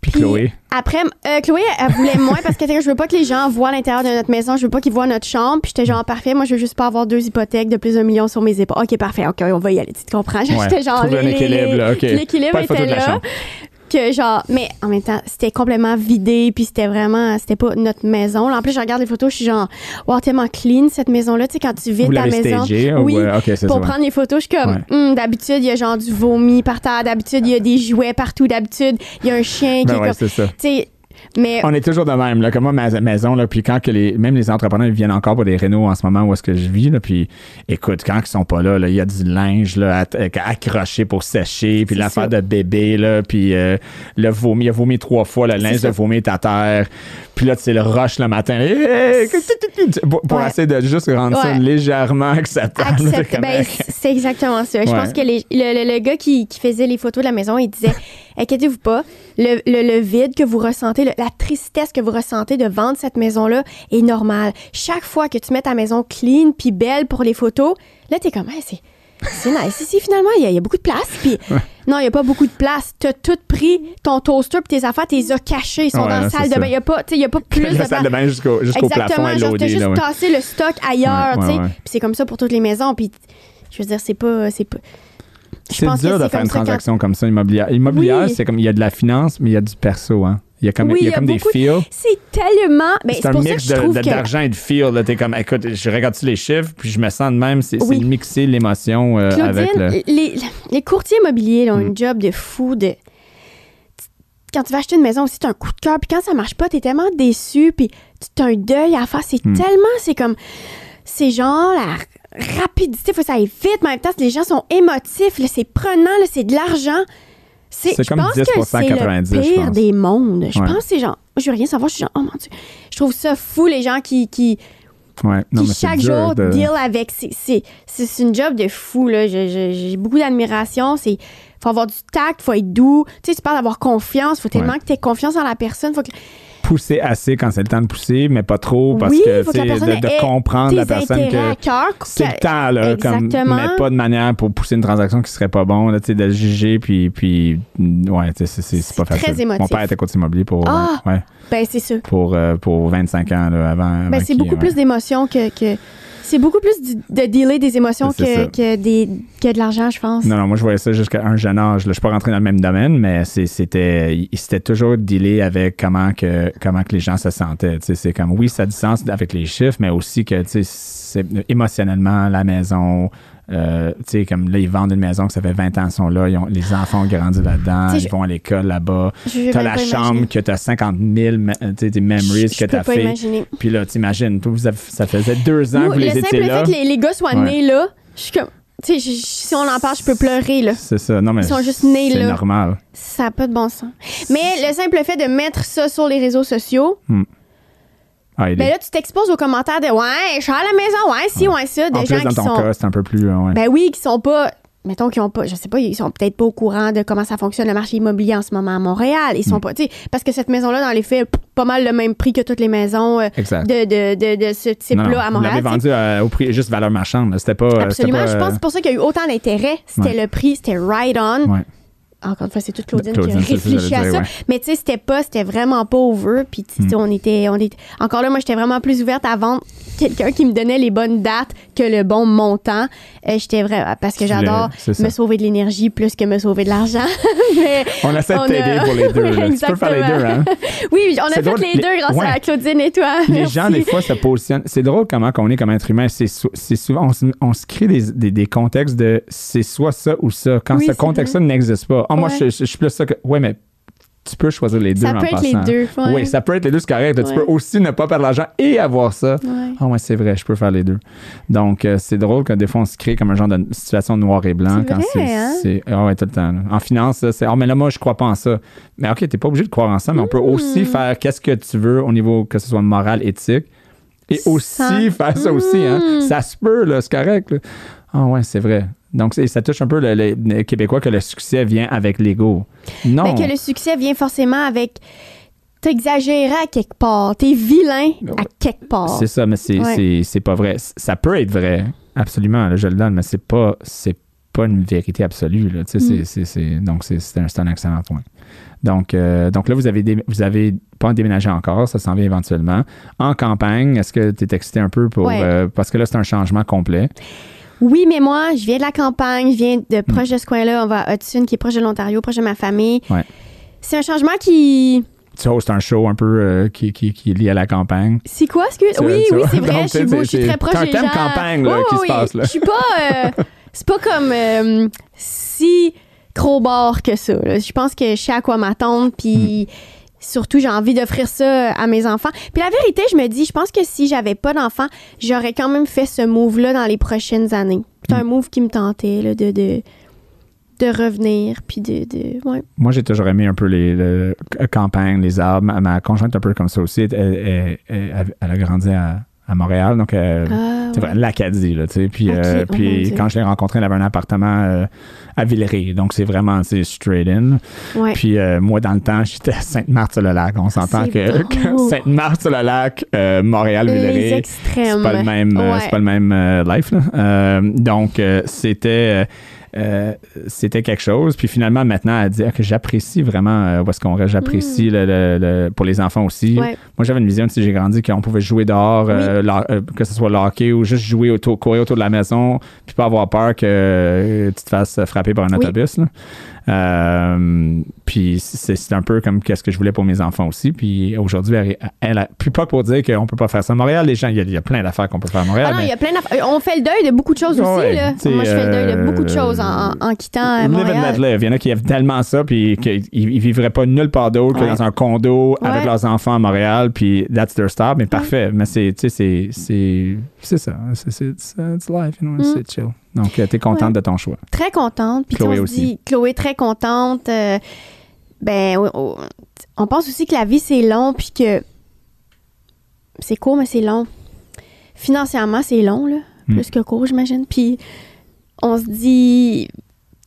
Puis, Chloé. Après, euh, Chloé, elle voulait moins parce que je veux pas que les gens voient l'intérieur de notre maison, je veux pas qu'ils voient notre chambre. Puis j'étais genre parfait, moi je veux juste pas avoir deux hypothèques de plus d'un million sur mes épaules. Ok, parfait, ok, on va y aller, tu comprends? J'étais genre. L'équilibre était là que genre mais en même temps c'était complètement vidé puis c'était vraiment c'était pas notre maison. Là. en plus je regarde les photos je suis genre wow tellement clean cette maison là tu sais quand tu vides ta maison. oui pour prendre les photos je suis comme hum, d'habitude il y a genre du vomi par terre d'habitude il y a des jouets partout d'habitude il y a un chien qui ben est comme tu sais Mais... On est toujours de même, là, comme moi, ma maison, là, puis quand que les, même les entrepreneurs viennent encore pour des rénaux en ce moment où est-ce que je vis, là, puis écoute, quand ils sont pas là, il y a du linge là, accroché pour sécher, puis l'affaire de bébé, là, puis euh, le vomi, il a vomi trois fois, le linge de vomi est à terre, puis là, c'est le rush le matin, pour, essayer de juste rendre ça légèrement acceptable. Ben, c'est exactement ça. Je pense que le, le, gars qui, qui faisait les photos de la maison, il disait inquiétez-vous pas, le, le, vide que vous ressentez, la tristesse que vous ressentez de vendre cette maison-là est normale. Chaque fois que tu mets ta maison clean puis belle pour les photos, là, t'es comme, c'est. C'est nice. Ici, finalement, il y, a beaucoup de place. Puis, non, il n'y a pas beaucoup de place. Tu as tout pris, ton toaster puis tes affaires, tu les as cachés. Ils sont dans la salle de bain. Il n'y a, pas, y a pas plus la de salle de bain jusqu'au jusqu plafond. Exactement. Tu as juste tassé le stock ailleurs. Puis c'est comme ça pour toutes les maisons. Puis, je veux dire, c'est pas. C'est pas c'est dur de faire une transaction comme ça immobilière. Immobilière, c'est comme il y a de la finance, mais il y a du perso. Hein. Il y a comme, il y a comme des feels. C'est tellement. Ben, c'est un mix d'argent et de feel. T'es comme, écoute, je regarde les chiffres, puis je me sens de même. C'est mixer l'émotion euh, avec le. Les, les courtiers immobiliers ont mm. un job de fou de. Quand tu vas acheter une maison aussi, tu as un coup de cœur, puis quand ça marche pas, tu es tellement déçu, puis tu as un deuil à faire. C'est mm. tellement. C'est comme. C'est genre la rapidité, faut que ça aille vite, mais en même temps, les gens sont émotifs, c'est prenant, c'est de l'argent. C'est comme 10 que c'est le pire des mondes. Je pense que c'est genre, je veux rien savoir, je suis genre, oh mon Dieu. Je trouve ça fou, les gens qui, qui, Ouais. Non, qui chaque jour de... deal avec. C'est une job de fou. J'ai beaucoup d'admiration. Il faut avoir du tact, faut être doux. Tu sais, tu parles d'avoir confiance. Il faut tellement que tu aies confiance en la personne. Faut que pousser assez quand c'est le temps de pousser, mais pas trop parce que, tu de, de comprendre la personne que c'est le temps, là, comme, mais pas de manière pour pousser une transaction qui serait pas bon, là, de juger, puis, puis ouais, c'est pas facile. Très émotif. Mon père était coach immobilier pour, ah, ouais, ben c'est ça. Pour, euh, pour 25 ans, là, avant. Ben, c'est beaucoup plus d'émotions que, que c'est beaucoup plus de dealer des émotions que, que, des, que de l'argent, je pense. Non, non, moi, je voyais ça jusqu'à un jeune âge. Je ne suis pas rentré dans le même domaine, mais c'était, toujours dealer avec comment que, comment que les gens se sentaient. C'est comme, oui, ça a du sens avec les chiffres, mais aussi que, tu sais, émotionnellement, la maison, euh, tu sais, comme là, ils vendent une maison que ça fait 20 ans qu'ils sont là, les enfants ont grandi là-dedans, ils vont à l'école là-bas. T'as la chambre que t'as 50 000 des memories que t'as fait. Imaginer. Puis là, t'imagines, ça faisait deux ans que vous les étiez là. Le simple fait que les, gars soient nés là, je suis comme... Tu sais, si on en parle, je peux pleurer, là. C'est ça. Non, mais. Ils sont juste nés, là. C'est normal. Ça n'a pas de bon sens. Mais le simple fait de mettre ça sur les réseaux sociaux, hmm. Ah, ben là, tu t'exposes aux commentaires de Ouais, je suis à la maison, ouais, si, ouais, ça. Des en gens plus, dans ton cas, c'est un peu plus. Euh, ben oui, qui sont pas. Mettons qu'ils ont pas, je sais pas, ils sont peut-être pas au courant de comment ça fonctionne le marché immobilier en ce moment à Montréal. Ils sont mm. pas, tu sais, parce que cette maison-là, dans les faits, pas mal le même prix que toutes les maisons euh, de, de, de, de, ce type-là à Montréal. On l'avait vendu euh, au prix juste valeur marchande. C'était pas. Absolument. je pense que c'est pour ça qu'il y a eu autant d'intérêt. C'était le prix, c'était right on. Ouais encore une fois, c'est toute Claudine, qui a réfléchi à ça. Mais tu sais, c'était pas, c'était vraiment pas over. Puis mm. on était, on était, encore là, moi, j'étais vraiment plus ouverte à vendre quelqu'un qui me donnait les bonnes dates que le bon montant. Euh, j'étais vrai parce que j'adore me sauver de l'énergie plus que me sauver de l'argent. on essaie de t'aider pour les deux. Là. Tu peux faire les deux, hein? Oui, on a fait les, deux grâce à Claudine et toi. Les gens, des fois, se positionnent. C'est drôle comment on est comme être humain. C'est souvent, on, se crée des, des, des contextes de c'est soit ça ou ça. Quand ce contexte-là n'existe pas. Ah, moi, je, je, suis plus ça que. Ouais, mais tu peux choisir les deux ça peut être les deux. Oui, ça peut être les deux, c'est correct. Tu peux aussi ne pas perdre l'argent et avoir ça. Ah ouais, c'est vrai, je peux faire les deux. Donc, euh, c'est drôle que des fois, on se crée comme un genre de situation noir et blanc. quand c'est. Hein? Ah ouais, tout le temps. En finance, c'est. Ah, mais là, moi, je crois pas en ça. Mais OK, t'es pas obligé de croire en ça, mais on peut aussi hmm. faire qu'est-ce que tu veux au niveau que ce soit moral, éthique. Et aussi faire ça aussi. Hein? Hmm. Ça se peut, là, c'est correct. Ah ouais, c'est vrai. Donc, ça touche un peu le, Québécois que le succès vient avec l'ego. Non. Mais que le succès vient forcément avec. T'exagérais à quelque part. T'es vilain à quelque part. C'est ça, mais c'est pas vrai. Ça peut être vrai, absolument, je le donne, mais c'est pas, pas une vérité absolue. Là. Mm. donc, c'est un, un, excellent point. Donc, euh, donc là, vous avez, vous avez pas déménagé encore, ça s'en vient éventuellement. En campagne, est-ce que tu es excité un peu pour. Euh, parce que là, c'est un changement complet? Oui, mais moi, je viens de la campagne, je viens de proche de ce coin-là. On va à Hudson, qui est proche de l'Ontario, proche de ma famille. Ouais. C'est un changement qui. Tu hostes un show un peu euh, qui, qui, qui, est lié à la campagne. C'est quoi, excuse? Oui, oui, c'est vrai. je, suis, je suis très proche des gens. C'est un campagne là, qui se passe là. Je suis pas. Euh, c'est pas comme euh, si trop bord que ça. Je pense que je sais à quoi m'attendre, puis. Hmm surtout, j'ai envie d'offrir ça à mes enfants. Puis la vérité, je me dis, je pense que si j'avais pas d'enfants, j'aurais quand même fait ce move-là dans les prochaines années. C'est un mm. move qui me tentait, là, de, de, de revenir, puis de... de ouais. Moi, j'ai toujours aimé un peu les, campagnes, les arbres. Ma, conjointe un peu comme ça aussi. elle a grandi à à Montréal. Donc, euh, ah, l'Acadie, là, tu sais. Puis, euh, oh puis quand je l'ai rencontré, elle avait un appartement euh, à Villeray. Donc, c'est vraiment, c'est straight in. Puis, moi, dans le temps, j'étais à Sainte-Marthe-sur-le-Lac. On s'entend que, Sainte-Marthe-sur-le-Lac, Montréal, Villeray, c'est pas le même, c'est pas le même life, là. donc, c'était euh, c'était quelque chose. Puis finalement, maintenant, elle dit que j'apprécie vraiment euh, où est-ce qu'on reste. J'apprécie mm. le, pour les enfants aussi. Moi, j'avais une vision, si j'ai grandi, qu'on pouvait jouer dehors, euh, que ce soit le hockey ou juste jouer autour, courir autour de la maison, puis pas avoir peur que tu te fasses frapper par un autobus. Euh, puis c'est un peu comme qu'est-ce que je voulais pour mes enfants aussi. Puis aujourd'hui, elle, a plus pas pour dire qu'on peut pas faire ça à Montréal. Les gens, il y, a plein d'affaires qu'on peut faire à Montréal. Ah non, il y a plein d'affaires. On fait le deuil de beaucoup de choses aussi. Là. Moi, je fais le deuil de beaucoup de choses en, en quittant Montréal. Il y en a qui aiment tellement ça, puis qu'ils vivraient pas nulle part d'autre que dans un condo avec leurs enfants à Montréal, puis that's their stop. Mais parfait. Mais c'est ça. C'est life, you know, mm. c'est chill. Donc, tu es contente de ton choix. Très contente. Puis Chloé aussi. Dit, Chloé, très contente. Euh, ben, on pense aussi que la vie, c'est long, puis que c'est court, mais c'est long. Financièrement, c'est long, là. Hmm. Plus que court, j'imagine. Puis on se dit,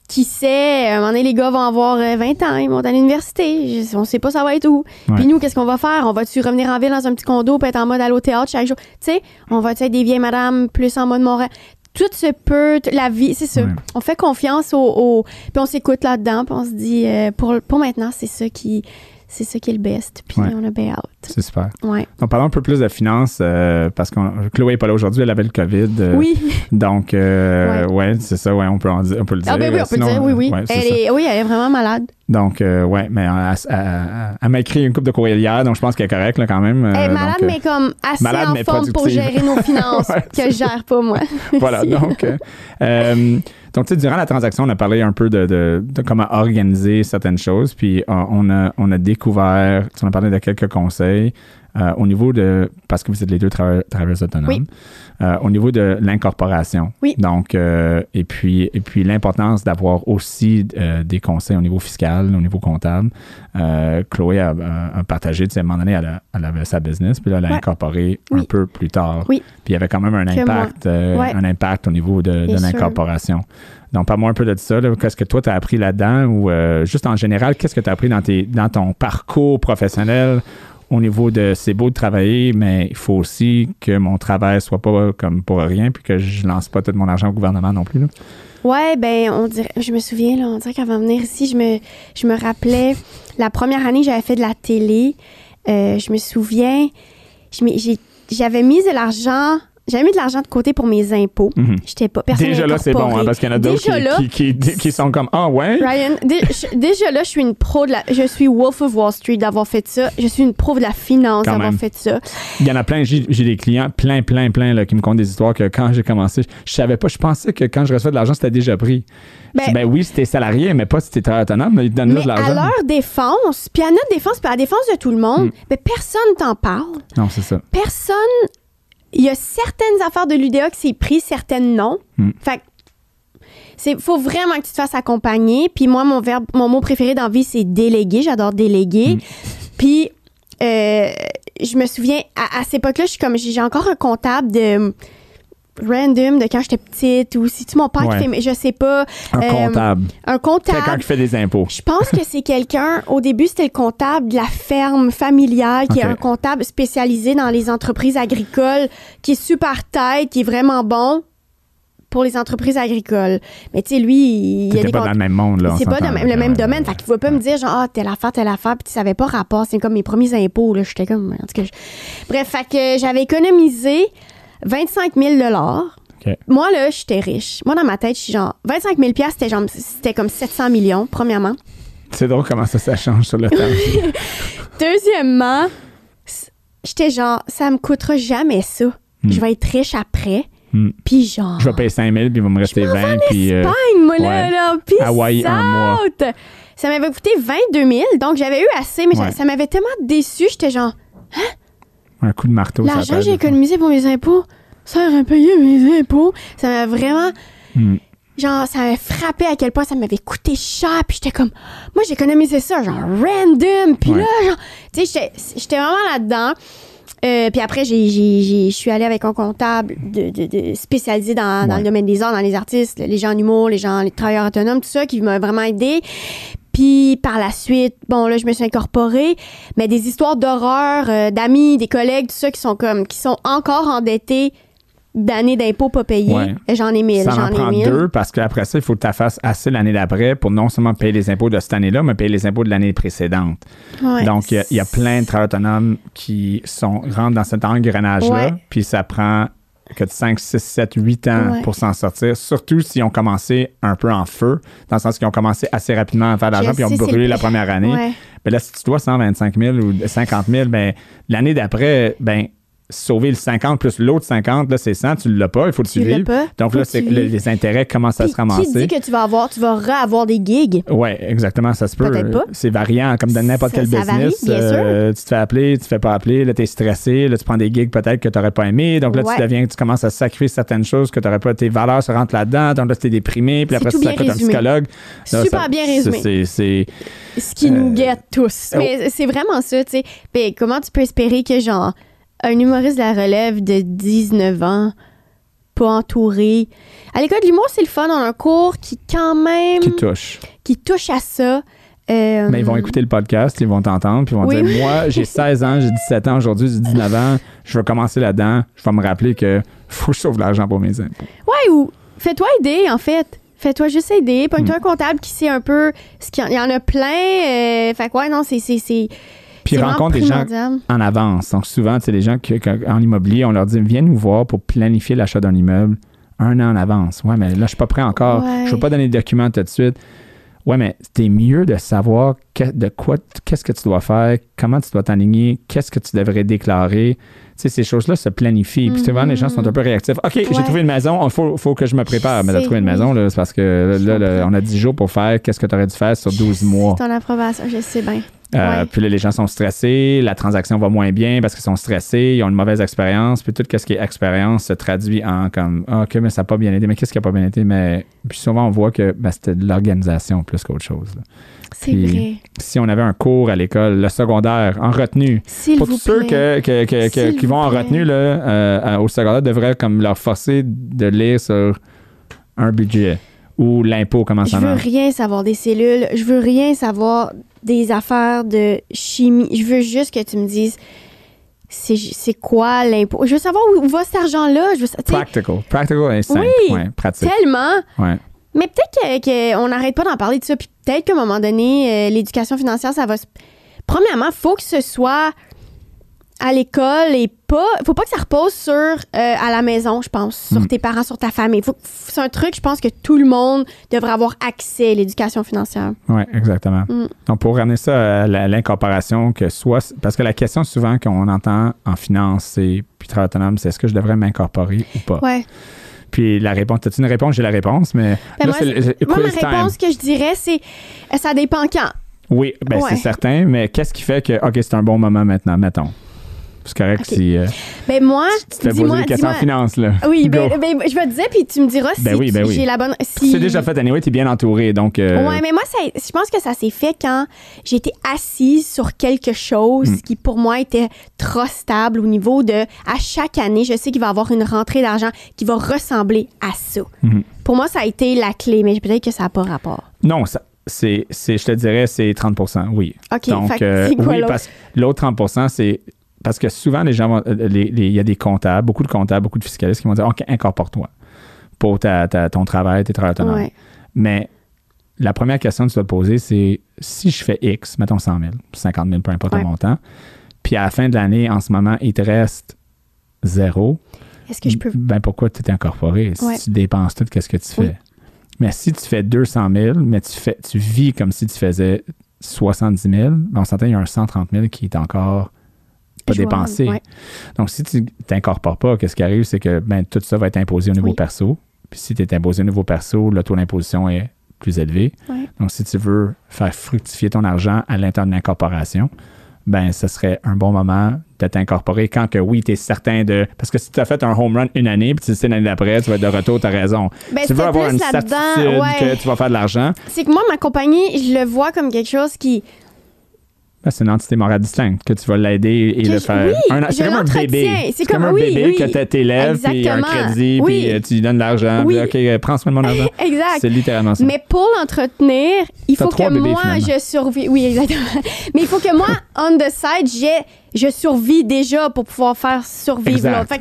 qui sait, à un moment donné, les gars vont avoir 20 euh, ans, ils vont à l'université. On sait pas ça va être où. Puis nous, qu'est-ce qu'on va faire? On va-tu revenir en ville dans un petit condo, puis être en mode aller au théâtre chaque jour? Tu sais, on va être des vieilles madames plus en mode Montréal? Tout se peut, la vie, c'est ça. On fait confiance au, puis on s'écoute là-dedans, puis on se dit euh, pour pour maintenant, c'est ça qui c'est ça qui est le best. Puis on a bien out. C'est super. Ouais. Donc, parlons un peu plus de finances, euh, parce que Chloé n'est pas là aujourd'hui, elle avait le COVID. Euh, oui. Donc, ouais, c'est ça, ouais, on peut, on peut le dire. Ah, ben oui, on peut le dire, oui, oui. elle est, oui, elle est vraiment malade. Donc, euh, ouais, mais elle, m'a écrit une coupe de courriel hier, donc je pense qu'elle est correcte là, quand même. Elle est euh, malade, mais comme assez en forme pour gérer nos finances, que je gère pas moi. voilà, donc, euh, donc tu sais, durant la transaction, on a parlé un peu de, de, comment organiser certaines choses, puis on, a, on a découvert, on a parlé de quelques conseils. Euh, au niveau de, parce que vous êtes les deux travailleurs autonomes, euh, au niveau de l'incorporation. Oui. Donc, euh, et puis, et puis l'importance d'avoir aussi des conseils au niveau fiscal, au niveau comptable. Chloé a, partagé, tu sais, à un moment donné, elle, avait sa business, puis là, elle l'a incorporé un peu plus tard. Oui. Puis il y avait quand même un impact, un impact au niveau de, de l'incorporation. Donc, parle-moi un peu de ça. Qu'est-ce que toi, tu as appris là-dedans? Ou juste en général, qu'est-ce que tu as appris dans, tes, dans ton parcours professionnel au niveau de c'est beau de travailler, mais il faut aussi que mon travail soit pas comme pour rien, puis que je lance pas tout mon argent au gouvernement non plus. Là. Ouais, ben on dirait, je me souviens là, on dirait qu'avant de venir ici, je me, je me rappelais la première année j'avais fait de la télé. Euh, je me souviens, j'avais mis de l'argent j'avais mis de l'argent de côté pour mes impôts. Mhm. J'étais pas personne Déjà là, c'est bon, hein, parce qu'il y en a d'autres qui, qui, qui, sont comme Ah ouais? Ryan, déjà là, je suis une pro de la. Je suis Wolf of Wall Street d'avoir fait ça. Je suis une pro de la finance d'avoir fait ça. Il y en a plein. J'ai des clients, plein, plein, plein, là, qui me content des histoires que quand j'ai commencé, je savais pas. Je pensais que quand je recevais de l'argent, c'était déjà pris. Ben, ben oui, c'était salarié, mais pas si c'était autonome, mais ils donnent de l'argent. À leur défense, puis à notre défense, puis à la défense de tout le monde, hmm. mais personne t'en parle. Non, c'est ça. Personne il y a certaines affaires de l'UDA qui c'est pris, certaines non. Hmm. Fait c'est faut vraiment que tu te fasses accompagner. Puis moi, mon verbe, mon mot préféré dans vie, c'est déléguer. J'adore déléguer. Hmm. Puis euh, je me souviens, à, à cette époque-là, je suis comme, j'ai encore un comptable de random de quand j'étais petite ou si tu mon père qui fait, je sais pas. Un euh, comptable. Un comptable. Quelqu'un qui fait des impôts. Je pense que c'est quelqu'un, au début, c'était le comptable de la ferme familiale, qui est un comptable spécialisé dans les entreprises agricoles, qui est super tête, qui est vraiment bon pour les entreprises agricoles. Mais tu sais, lui, il, y a pas dans le même monde, là. C'est pas dans le même domaine. Fait qu'il pouvait pas me dire, genre, ah, telle affaire, telle affaire, puis tu savais pas rapport. C'est comme mes premiers impôts, là. J'étais comme, en tout cas, Bref, fait que j'avais économisé 25 000 Moi, là, j'étais riche. Moi, dans ma tête, je suis genre, 25 000 c'était, genre, c'était comme 700 millions, premièrement. C'est drôle comment ça, ça change sur le temps. Deuxièmement, j'étais genre, ça me coûtera jamais ça. Hmm. Je vais être riche après. Hmm. Puis genre. Je vais payer 5 000, puis il va me rester 20. En puis. Euh, Espagne, moi, là, là. Puis. Un mois. Ça m'avait coûté 22 000, donc j'avais eu assez, mais ça m'avait tellement déçu. J'étais genre. Hein? Un coup de marteau. L'argent que j'ai économisé pour mes impôts, ça aurait payé mes impôts. Ça m'a vraiment. Hmm. Genre, ça m'avait frappé à quel point ça m'avait coûté cher. Puis j'étais comme, moi, j'économisais ça, genre, random. Puis là, genre, tu sais, j'étais vraiment là-dedans. Euh, puis après, je suis allée avec un comptable de, spécialisé dans, le domaine des arts, dans les artistes, les gens en humour, les gens, les travailleurs autonomes, tout ça, qui m'a vraiment aidé. Puis par la suite, bon là, je me suis incorporée, mais des histoires d'horreur, euh, d'amis, des collègues, tout ça qui sont comme, qui sont encore endettés d'années d'impôts pas payés. J'en ai mille. Ça en prend deux parce qu'après ça, il faut que tu fasses assez l'année d'après pour non seulement payer les impôts de cette année-là, mais payer les impôts de l'année précédente. Donc, il y, a plein de travailleurs autonomes qui sont, rentrent dans cet engrenage-là, puis ça prend que de 5, 6, 7, 8 ans pour s'en sortir, surtout s'ils ont commencé un peu en feu, dans le sens qu'ils ont commencé assez rapidement à faire de l'argent, puis ils ont brûlé la première année. Mais ben là, si tu dois 125 000 ou 50 000, ben, l'année d'après, ben, sauver le 50 plus l'autre 50, là, c'est 100, tu l'as pas, il faut le suivre. Donc là, c'est, les intérêts commencent à se ramasser. Qui dit que tu vas avoir, tu vas avoir des gigs? Oui, exactement, ça se peut. Peut-être pas. C'est variant, comme dans n'importe quel business. Euh, tu te fais appeler, tu te fais pas appeler, là, tu es stressé, là, tu prends des gigs peut-être que tu n'aurais pas aimé. Donc là, tu deviens, tu commences à sacrifier certaines choses que tu n'aurais pas, tes valeurs se rentrent là-dedans, donc là, tu es déprimé, puis après, tu t'appelles un psychologue. Super bien résumé. C'est, Ce qui nous euh, guette tous. Oh. Mais c'est vraiment ça, tu sais. Ben, comment tu peux espérer que, genre, un humoriste de la relève de 19 ans, pas entouré. À l'école de l'humour, c'est le fun. On a un cours qui, quand même. Qui touche. Qui touche à ça. Euh, Mais ils vont écouter le podcast, ils vont t'entendre, puis ils vont dire Moi, j'ai 16 ans, j'ai 17 ans aujourd'hui, j'ai 19 ans, je vais commencer là-dedans, je vais me rappeler que faut que je sauve l'argent pour mes impôts. Ouais, ou fais-toi aider, en fait. Fais-toi juste aider. Pogne-toi mm. un comptable qui sait un peu ce qu'il y en a plein. Euh, fait quoi, non, c'est puis ils rencontrent des gens en avance. Donc souvent, c'est les gens qui, en immobilier, on leur dit viens nous voir pour planifier l'achat d'un immeuble un an en avance. Ouais, mais là, je suis pas prêt encore. Je ne veux pas donner de documents tout de suite. Ouais, mais c'est mieux de savoir de quoi, qu'est-ce que tu dois faire, comment tu dois t'aligner, qu'est-ce que tu devrais déclarer. Tu sais, ces choses-là se planifient. Puis souvent, les gens sont un peu réactifs. OK, j'ai trouvé une maison, il faut, faut, que je me prépare. Mais de trouver une maison, c'est parce que là, on a 10 jours pour faire qu'est-ce que tu aurais dû faire sur 12 mois? C'est ton approbation, je sais bien. Euh, puis là, les gens sont stressés, la transaction va moins bien parce qu'ils sont stressés, ils ont une mauvaise expérience. Puis tout ce qui est expérience se traduit en comme ah, OK, mais ça n'a pas bien été. Mais qu'est-ce qui n'a pas bien été? Mais puis souvent, on voit que ben, c'était de l'organisation plus qu'autre chose. C'est vrai. Si on avait un cours à l'école, le secondaire, en retenue, pour tous ceux qui vont en retenue là, euh, au secondaire, devraient comme leur forcer de lire sur un budget ou l'impôt, comment ça marche. Je veux rien savoir des cellules, je veux rien savoir des affaires de chimie. Je veux juste que tu me dises c'est quoi l'impôt? Je veux savoir où, va cet argent-là. Practical. Practical et simple. Oui, pratique. Tellement. Mais peut-être qu'on n'arrête pas d'en parler de ça. Puis peut-être qu'à un moment donné, euh, l'éducation financière, ça va se. Premièrement, il faut que ce soit à l'école et pas. Faut pas que ça repose sur euh, à la maison, je pense, sur hmm. tes parents, sur ta famille. c'est un truc, je pense que tout le monde devrait avoir accès à l'éducation financière. Oui, exactement. Hmm. Donc, pour ramener ça à l'incorporation, que soit. Parce que la question souvent qu'on entend en finance, c'est puis travail autonome, c'est est-ce que je devrais m'incorporer ou pas? Ouais. Puis la réponse, as-tu une réponse? J'ai la réponse, mais. Ben moi, la réponse que je dirais, c'est ça dépend quand. Oui, ben c'est certain, mais qu'est-ce qui fait que, OK, c'est un bon moment maintenant, mettons? C'est correct si. Euh, ben moi, tu une question en finance, là. Oui, ben, ben, je vais te dire, puis tu me diras ben si ben j'ai la bonne. Si... C'est déjà fait, anyway, tu es bien entouré, donc. Euh... Ouais, mais moi, ça, je pense que ça s'est fait quand j'étais assise sur quelque chose hmm. qui, pour moi, était trop stable au niveau de. À chaque année, je sais qu'il va y avoir une rentrée d'argent qui va ressembler à ça. Hmm. Pour moi, ça a été la clé, mais peut-être que ça n'a pas rapport. Non, ça, c'est, je te dirais, c'est 30 oui. OK. Donc, euh, oui, parce que l'autre 30% c'est parce que souvent, les gens euh, il y a des comptables, beaucoup de comptables, beaucoup de fiscalistes qui vont dire OK, incorpore-toi pour ton travail, tes travaux autonomes. Mais la première question que tu dois te poser, c'est si je fais X, mettons 100 000, 50 000, peu importe le montant, puis à la fin de l'année, en ce moment, il te reste zéro. Est-ce que je peux. Ben pourquoi tu t'es incorporé? Si tu dépenses tout, qu'est-ce que tu fais? Mais si tu fais 200 000, mais tu, fais, tu vis comme si tu faisais 70 000, ben, on s'entend, il y a un 130 000 qui est encore pas dépensé. Donc, si tu t'incorpores pas, qu'est-ce qui arrive, c'est que ben, tout ça va être imposé au niveau perso. Puis si tu es imposé au niveau perso, le taux d'imposition est plus élevé. Donc, si tu veux faire fructifier ton argent à l'intérieur de l'incorporation, ben ce serait un bon moment de t'incorporer quand que oui, tu es certain de. Parce que si tu as fait un home run une année, puis tu sais l'année d'après, tu vas être de retour, tu as raison. Ben, tu veux avoir une certitude que tu vas faire de l'argent. C'est que moi, ma compagnie, je le vois comme quelque chose qui c'est une entité morale distincte que tu vas l'aider et le faire. Oui, c'est comme un bébé. C'est comme, un bébé que tu t'élèves, puis un crédit, puis euh, tu lui donnes de l'argent. Puis, OK, euh, prends soin de mon argent. exact. C'est littéralement ça. Mais pour l'entretenir, il faut que moi, je survis. Oui, exactement. Mais il faut que moi, on the side, j'ai je survis déjà pour pouvoir faire survivre l'autre.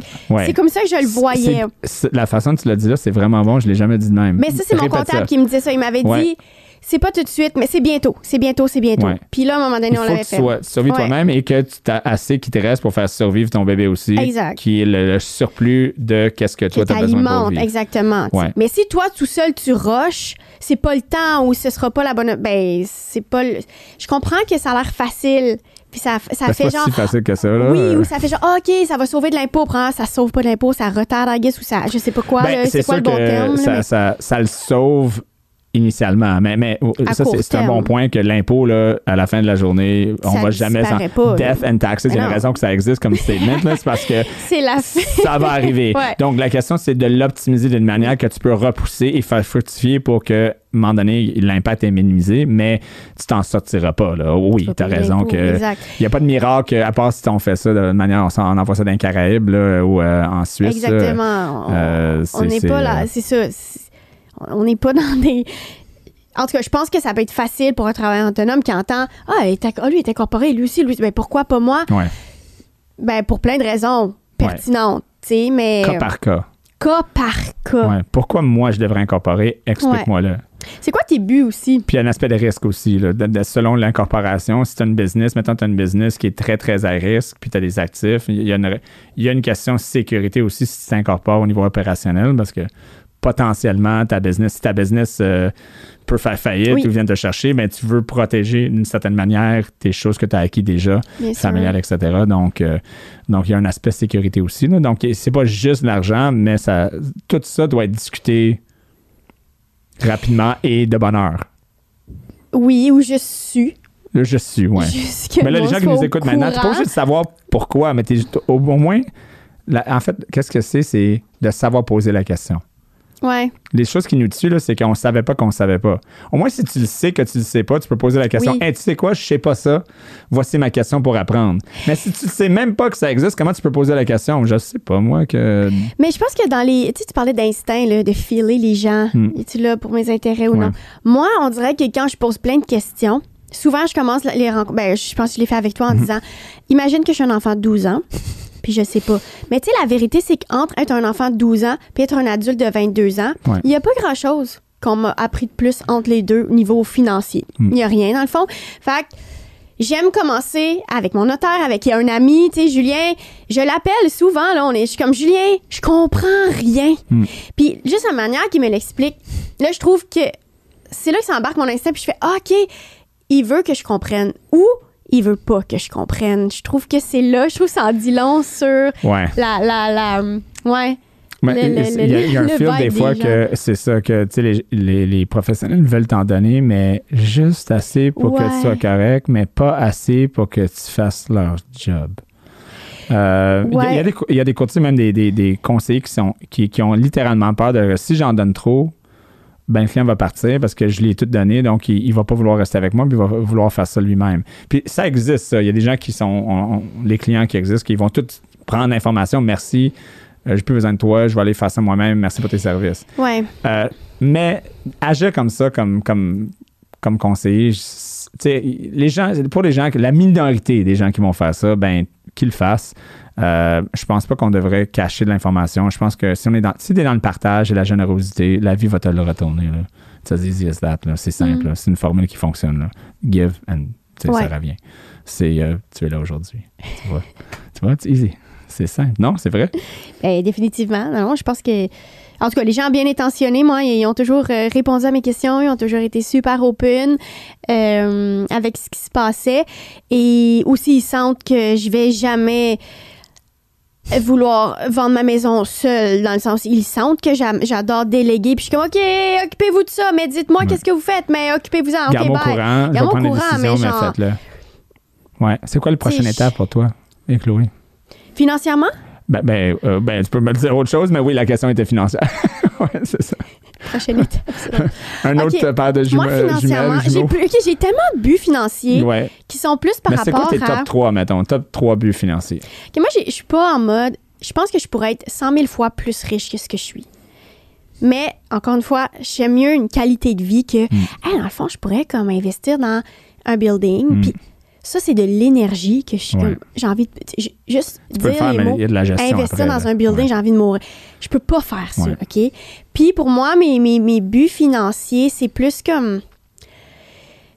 C'est comme ça que je le voyais. la façon que tu l'as dit là, c'est vraiment bon. Je l'ai jamais dit de même. Mais ça, c'est mon comptable qui me disait ça. Il m'avait dit c'est pas tout de suite, mais c'est bientôt. C'est bientôt, c'est bientôt. Puis là, à un moment donné, on l'avait fait. Il faut que tu survives toi-même et que tu as assez qui te reste pour faire survivre ton bébé aussi. Exact. Qui est le, surplus de qu'est-ce que toi, tu as besoin pour vivre. exactement. Mais si toi, tout seul, tu rushes, c'est pas le temps ou ce sera pas la bonne... Ben, c'est pas... Je comprends que ça a l'air facile. Puis ça, ça ben, fait pas genre. si facile que ça, là. Oui, ou ça fait genre, OK, ça va sauver de l'impôt. Ça sauve pas de l'impôt, ça retarde, I guess, ou ça. Je sais pas quoi, ben, c'est quoi le bon terme. Ça, ça, ça, le sauve initialement. Mais, mais oh, ça, c'est un bon point que l'impôt, là, à la fin de la journée, on va jamais s'en. Death and taxes, il y a une raison que ça existe comme statement, c'est parce que ça va arriver. Donc, la question, c'est de l'optimiser d'une manière que tu peux repousser et faire fructifier pour que, à un moment donné, l'impact est minimisé, mais tu t'en sortiras pas. Là. Oui, tu as raison que il n'y a pas de miracle, à part si on fait ça de manière, on, envoie ça dans les Caraïbes là, ou euh, en Suisse. Exactement. Euh, on n'est pas là, euh, c'est ça on n'est pas dans des. En tout cas, je pense que ça peut être facile pour un travailleur autonome qui entend Ah, ah lui, il est incorporé, lui aussi, lui. Ben, pourquoi pas moi? Ouais. Ben, pour plein de raisons pertinentes, tu sais, mais. Cas par cas. Cas par cas. Ouais. Pourquoi moi, je devrais incorporer? Explique-moi-le. C'est quoi tes buts aussi? Puis il y a un aspect de risque aussi. Là, selon l'incorporation, si tu as une business, mettons tu as une business qui est très, très à risque, puis tu as des actifs, il y, a une, il y a une question de sécurité aussi si tu t'incorpores au niveau opérationnel parce que potentiellement ta business, si ta business euh, peut faire faillite ou vient te chercher, mais ben, tu veux protéger d'une certaine manière tes choses que tu as acquis déjà, familiales, etc. Donc, euh, donc, il y a un aspect sécurité aussi. Là. Donc, c'est pas juste l'argent, mais ça, tout ça doit être discuté rapidement et de bonne heure. Oui, ou je suis. je suis, oui. Mais là, les gens qui nous écoutent maintenant, tu pas de savoir pourquoi, mais au, au moins, en fait, qu'est-ce que c'est? C'est de savoir poser la question. Ouais. Les choses qui nous tuent, là, c'est qu'on savait pas qu'on savait pas. Au moins, si tu le sais que tu le sais pas, tu peux poser la question tu sais quoi, je sais pas ça. Voici ma question pour apprendre. Mais si tu sais même pas que ça existe, comment tu peux poser la question? Je sais pas, moi, que. Mais je pense que dans les. Tu sais, tu parlais d'instinct, de filer les gens. Hmm. Es-tu là pour mes intérêts ou non? Moi, on dirait que quand je pose plein de questions, souvent, je commence les rencontres. Ben, je pense que je l'ai fait avec toi en hmm. disant Imagine que je suis un enfant de 12 ans puis je sais pas. Mais tu sais, la vérité, c'est qu'entre être un enfant de 12 ans puis être un adulte de 22 ans, il n'y a pas grand-chose qu'on m'a appris de plus entre les deux au niveau financier. Hmm. Il n'y a rien, dans le fond. Fait que j'aime commencer avec mon notaire, avec un ami, tu sais, Julien. Je l'appelle souvent, là, on est, je suis comme Julien, je comprends rien. Hmm. Puis juste la manière qu'il me l'explique, là, je trouve que c'est là que ça embarque mon instinct, puis je fais, ah, OK, il veut que je comprenne. Ou il veut pas que je comprenne. Je trouve que c'est là, je trouve que ça en dit long sur ouais. la, la, la, ouais. il, y a, un fil des fois que c'est ça, que les, les, les, professionnels veulent t'en donner, mais juste assez pour que tu sois correct, mais pas assez pour que tu fasses leur job. Euh, il, y a, des, il y a des courtiers, même des, des, des conseillers qui, sont, qui, qui, ont littéralement peur de si j'en donne trop, ben le client va partir parce que je lui ai tout donné, donc il, ne va pas vouloir rester avec moi, puis il va vouloir faire ça lui-même. Puis ça existe, ça. Il y a des gens qui sont, les clients qui existent, qui vont tout prendre l'information, merci, euh, j'ai plus besoin de toi, je vais aller faire ça moi-même, merci pour tes services. Ouais. Euh, mais agir comme ça, comme, comme, comme conseiller, les gens, pour les gens, la minorité des gens qui vont faire ça, ben qu'ils le fassent. Euh, je pense pas qu'on devrait cacher de l'information. Je pense que si on est dans, si es dans le partage et la générosité, la vie va te le retourner. Ça easy as that. C'est simple. Mm. C'est une formule qui fonctionne. Give and ça revient. C'est euh, tu es là aujourd'hui. Tu vois, tu vois, easy. C'est simple. Non, c'est vrai? Ben, définitivement. Non, je pense que en tout cas, les gens bien intentionnés, moi, ils ont toujours euh, répondu à mes questions, ils ont toujours été super open euh, avec ce qui se passait. Et aussi, ils sentent que je vais jamais vouloir vendre ma maison seule, dans le sens, ils sentent que j'adore déléguer, puis je suis comme, OK, occupez-vous de ça, mais dites-moi qu'est-ce que vous faites, mais occupez-vous-en, OK, bye. Courant, Garde mon courant, mais genre... Ouais. C'est quoi la prochaine étape pour toi et Chloé? Financièrement? Ben, ben, euh, ben, tu peux me dire autre chose, mais oui, la question était financière. ouais, c'est ça. Prochaine étape. un autre paire de jumeaux. Moi, financièrement, j'ai tellement de buts financiers qui sont plus par rapport à... c'est quoi tes top 3, mettons? Top 3 buts financiers? moi, je suis pas en mode... Je pense que je pourrais être 100 000 fois plus riche que ce que je suis. Mais, encore une fois, j'aime mieux une qualité de vie que... Mm. dans le fond, je pourrais comme investir dans un building, mm. puis ça, c'est de l'énergie que j'ai envie de. Juste dire les mots, investir dans un building, j'ai envie de mourir. Je peux pas faire ça, OK? Puis pour moi, mes, mes, mes buts financiers, c'est plus comme.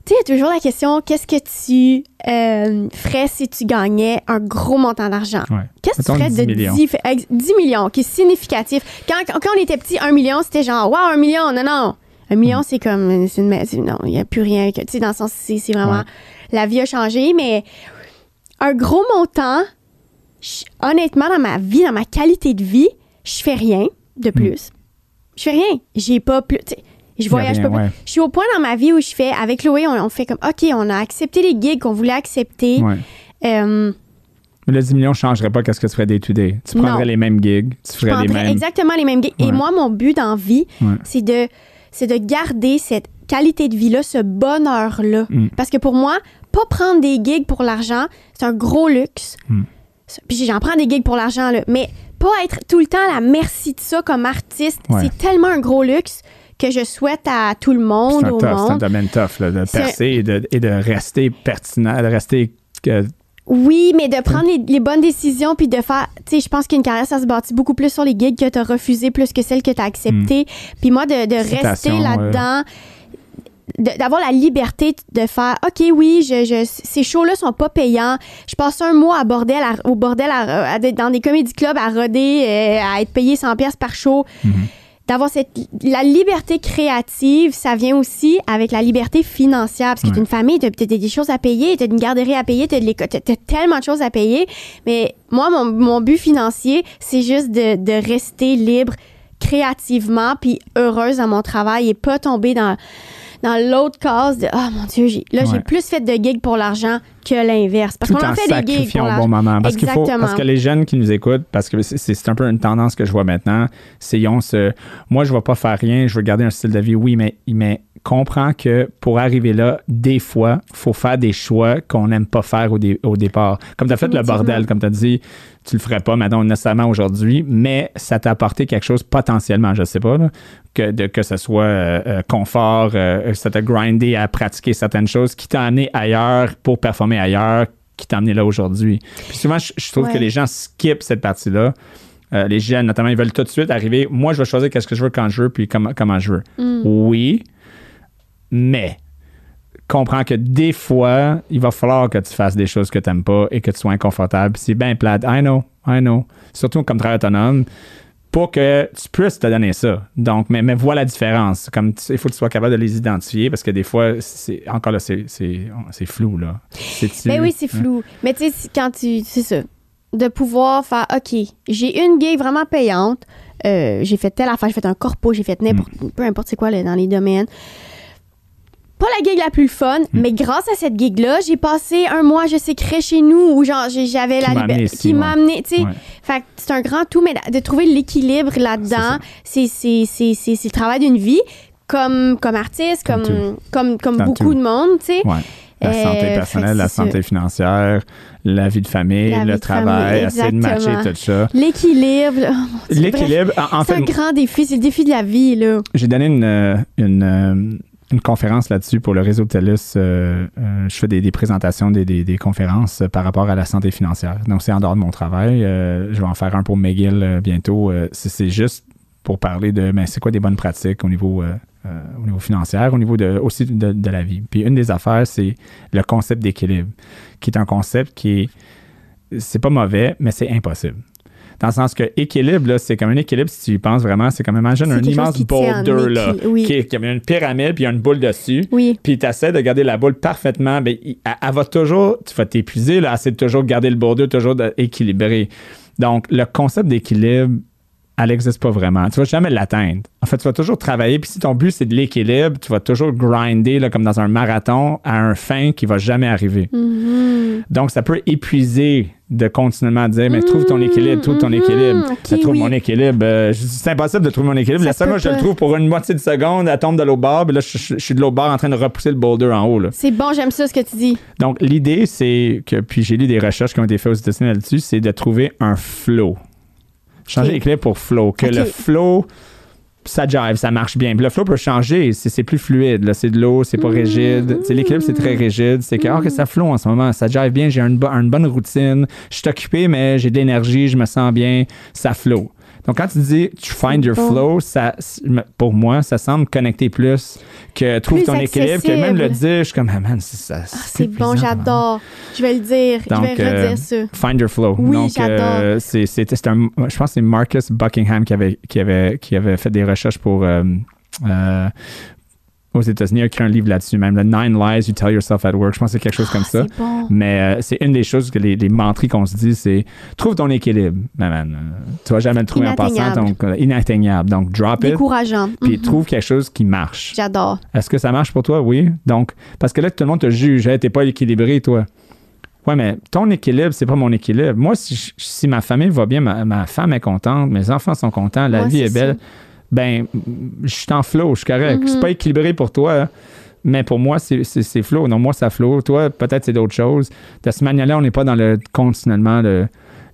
Tu sais, il y a toujours la question qu'est-ce que tu euh, ferais si tu gagnais un gros montant d'argent? Qu'est-ce que tu ferais de 10 10, millions, qui est significatif. Quand, quand on était petit, un million, c'était genre, waouh, un million, non, non. Un million, mm. c'est comme, une, non, il n'y a plus rien. Tu sais, dans le sens, c'est vraiment la vie a changé, mais un gros montant, honnêtement, dans ma vie, dans ma qualité de vie, je fais rien de hmm. plus. Je fais rien. J'ai pas plus. Je voyage pas plus. Je suis au point dans ma vie où je fais, avec Chloé, on, fait comme, OK, on a accepté les gigs qu'on voulait accepter. Euh, mais le 10 millions ne changerait pas qu'est-ce que tu ferais day to day. Tu prendrais les mêmes gigs, tu ferais les mêmes. Exactement les mêmes gigs. Et moi, mon but dans vie, c'est de, de garder cette qualité de vie-là, ce bonheur-là. Hmm. Parce que pour moi, pas prendre des gigs pour l'argent, c'est un gros luxe. Hmm. Puis j'en prends des gigs pour l'argent, là. Mais pas être tout le temps à la merci de ça comme artiste, c'est tellement un gros luxe que je souhaite à tout le monde, au monde. C'est un domaine tough, de percer et de, et de, rester pertinent, de rester... oui, mais de prendre les, bonnes décisions puis de faire. Tu sais, je pense qu'une carrière, ça se bâtit beaucoup plus sur les gigs que tu as refusé plus que celles que tu as acceptées. Hmm. Puis moi, de, rester là-dedans d'avoir la liberté de faire OK oui je, ces shows là sont pas payants je passe un mois à bordel au bordel dans des comédie clubs à roder euh, à être payé 100 pièces par show mm-hmm. D'avoir cette la liberté créative ça vient aussi avec la liberté financière parce que tu une famille tu as, des choses à payer tu as une garderie à payer tu as, tellement de choses à payer. Mais moi mon, mon but financier c'est juste de, de rester libre créativement puis heureuse dans mon travail et pas tomber dans dans l'autre case de oh mon dieu, là j'ai plus fait de gigs pour l'argent que l'inverse. Parce qu'on en fait des gigs pour au bon moment. Parce qu'il faut parce que les jeunes qui nous écoutent parce que c'est un peu une tendance que je vois maintenant, c'est ils ont ce moi je vais pas faire rien, je veux garder un style de vie. Oui mais mais comprends que pour arriver là, des fois, faut faire des choix qu'on n'aime pas faire au, au départ. Comme tu as fait le bordel, comme tu as dit, tu le ferais pas maintenant nécessairement aujourd'hui, mais ça t'a apporté quelque chose potentiellement, je sais pas, que, de, que ce soit euh, euh, confort, euh, ça t'a grindé à pratiquer certaines choses qui t'a amené ailleurs pour performer ailleurs, qui t'a amené là aujourd'hui. Puis souvent, je, trouve que les gens skippent cette partie-là. les jeunes, notamment, ils veulent tout de suite arriver. Moi, je vais choisir qu'est-ce que je veux quand je veux, puis comment, comment je veux. Mm. Oui, mais comprends que des fois, il va falloir que tu fasses des choses que tu n'aimes pas et que tu sois inconfortable. C'est bien plate. I know, I know. Surtout comme travail autonome pour que tu puisses te donner ça. Donc, mais, mais vois la différence. Comme il faut que tu sois capable de les identifier parce que des fois, c'est encore là, c'est, flou. Là. Ben oui, c'est flou. Mais tu sais, quand tu. C'est ça. De pouvoir faire OK, j'ai une gig vraiment payante. Euh, j'ai fait telle affaire, j'ai fait un corpo, j'ai fait n'importe. Mm. Peu importe c'est quoi dans les domaines pas la gig la plus fun, hmm. mais grâce à cette gig-là, j'ai passé un mois, je sais, créé chez nous, où genre, j'avais la liberté. Qui m'a amené, tu sais. Fait c'est un grand tout, mais de trouver l'équilibre là-dedans, c'est le travail d'une vie, comme, comme artiste, comme, comme, comme, beaucoup de monde, tu sais. La santé euh, personnelle, la santé financière, la vie de famille, le travail, essayer de matcher tout ça. L'équilibre. Oh, L'équilibre. En, fait, c'est un grand défi, c'est le défi de la vie. là. J'ai donné une, une, une conférence là-dessus pour le réseau TELUS. Euh, euh, je fais des, présentations, des, conférences par rapport à la santé financière. Donc, c'est en dehors de mon travail. Euh, je vais en faire un pour McGill bientôt. c'est juste pour parler de mais c'est quoi des bonnes pratiques au niveau, au niveau financier, au niveau de, aussi de, la vie. Puis une des affaires, c'est le concept d'équilibre, qui est un concept qui est, c'est pas mauvais, mais c'est impossible. Dans le sens que équilibre, c'est comme un équilibre, si tu y penses vraiment, c'est comme imagine un immense boulder, là, qui, qui, a une pyramide, puis il y a une boule dessus. Oui. Puis tu essaies de garder la boule parfaitement. Ben, elle, va toujours, tu vas t'épuiser, là, essayer de toujours garder le boulder, toujours équilibré. Donc, le concept d'équilibre, elle n'existe pas vraiment. Tu vas jamais l'atteindre. En fait, tu vas toujours travailler. Puis si ton but, c'est de l'équilibre, tu vas toujours grinder, là, comme dans un marathon, à un fin qui va jamais arriver. Mm-hmm. Donc, ça peut épuiser de continuellement dire, mais trouve ton équilibre, trouve ton équilibre. Mm-hmm. trouve mon équilibre. Euh, c'est impossible de trouver mon équilibre. la seule fois je le trouve pour une moitié de seconde, elle tombe de l'autre bord, puis là, je, suis de l'autre bord en train de repousser le boulder en haut. C'est bon, j'aime ça ce que tu dis. Donc, l'idée, c'est que, puis j'ai lu des recherches qui ont été faites aux États-Unis là-dessus, c'est de trouver un flow. Changer l'équilibre pour flow. Que le flow, ça jive, ça marche bien. Puis le flow peut changer, c'est plus fluide. C'est de l'eau, c'est pas rigide. L'équilibre, c'est très rigide. C'est que, oh, ça flow en ce moment, ça jive bien, j'ai une, une, bonne routine. Je suis occupé, mais j'ai de l'énergie, je me sens bien, ça flow. Donc, quand tu dis tu find your flow, ça, pour moi, ça semble connecter plus que trouve ton équilibre, que même le dire, je suis comme, ah man, c'est ça. Ah, c'est bon, j'adore. Je vais le dire. Donc, je vais redire euh, ça. Find your flow. Oui, Donc, euh, c'est, un, je pense que c'est Marcus Buckingham qui avait, qui, avait, qui avait fait des recherches pour. Euh, euh aux États-Unis, il a écrit un livre là-dessus, même le Nine Lies You Tell Yourself at Work. Je pense que c'est quelque chose comme ah, ça. Bon. Mais euh, c'est une des choses que les, les mentries qu'on se dit, c'est trouve ton équilibre. Man, man, euh, tu vas jamais le trouver en passant, donc euh, inatteignable. Donc drop it. Décourageant. Puis Mhm. trouve quelque chose qui marche. J'adore. Est-ce que ça marche pour toi? Oui. Donc, parce que là, tout le monde te juge. Hey, t'es pas équilibré, toi. Ouais, mais ton équilibre, c'est pas mon équilibre. Moi, si, si ma famille va bien, ma, ma, femme est contente, mes enfants sont contents, la Ouais, vie est belle, ben, je suis en flow, je suis correct. Mhm. C'est pas équilibré pour toi, hein. mais pour moi, c'est c'est flow. Non, moi, ça flow. Toi, peut-être c'est d'autres choses. De cette manière-là, on n'est pas dans le continuellement le.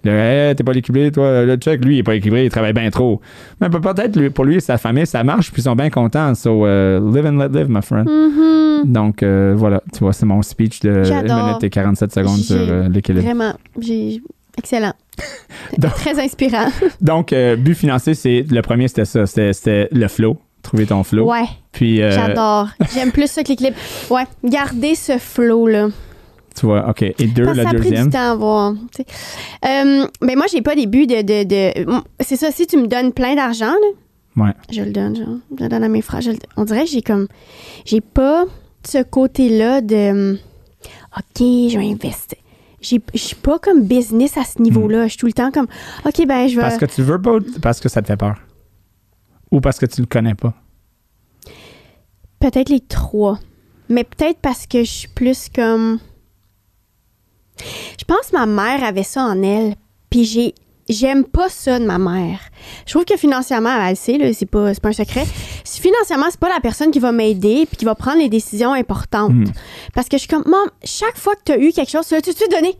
Le hey, t'es pas équilibré, toi, le check, lui, il est pas équilibré, il travaille bien trop. Mais peut-être pour lui et sa famille, ça marche, puis ils sont bien contents. So, uh, live and let live, my friend. Mhm. Donc, euh, voilà, tu vois, c'est mon speech de 1 J'adore. minute et 47 secondes sur euh, l'équilibre. Vraiment. J'ai... Excellent. Donc- Très inspirant. Donc, euh, but financier, c'est le premier, c'était ça. C'était le flow, trouver ton flow. Ouais, Puis, euh, j'adore. J'aime plus ça que l'équilibre. Ouais, garder ce flow-là. tu vois, OK. Et deux, Parce le ça a pris deuxième? du temps à voir. Euh, ben moi, j'ai pas des buts de. de, de- C'est ça, si tu me donnes plein d'argent, là, Ouais. je le donne, genre. Je le donne à mes frères. je le- On dirait que j'ai comme. J'ai pas ce côté-là de. OK, je vais investir. J'ai- Je suis pas comme business à ce niveau-là. Je suis tout le temps comme. OK, ben, je vais. Parce que tu veux pas ou parce que ça te fait peur? Ou parce que tu le connais pas? Peut-être les trois. Mais peut-être parce que je suis plus comme. Je pense que ma mère avait ça en elle. Puis j'ai. J'aime pas ça de ma mère. Je trouve que financièrement, elle le sait, là, c'est pas, c'est pas un secret. Financièrement, c'est pas la personne qui va m'aider puis qui va prendre les décisions importantes. Hmm. Parce que je suis comme, maman, chaque fois que tu as eu quelque chose, tu l'as tout de suite donné?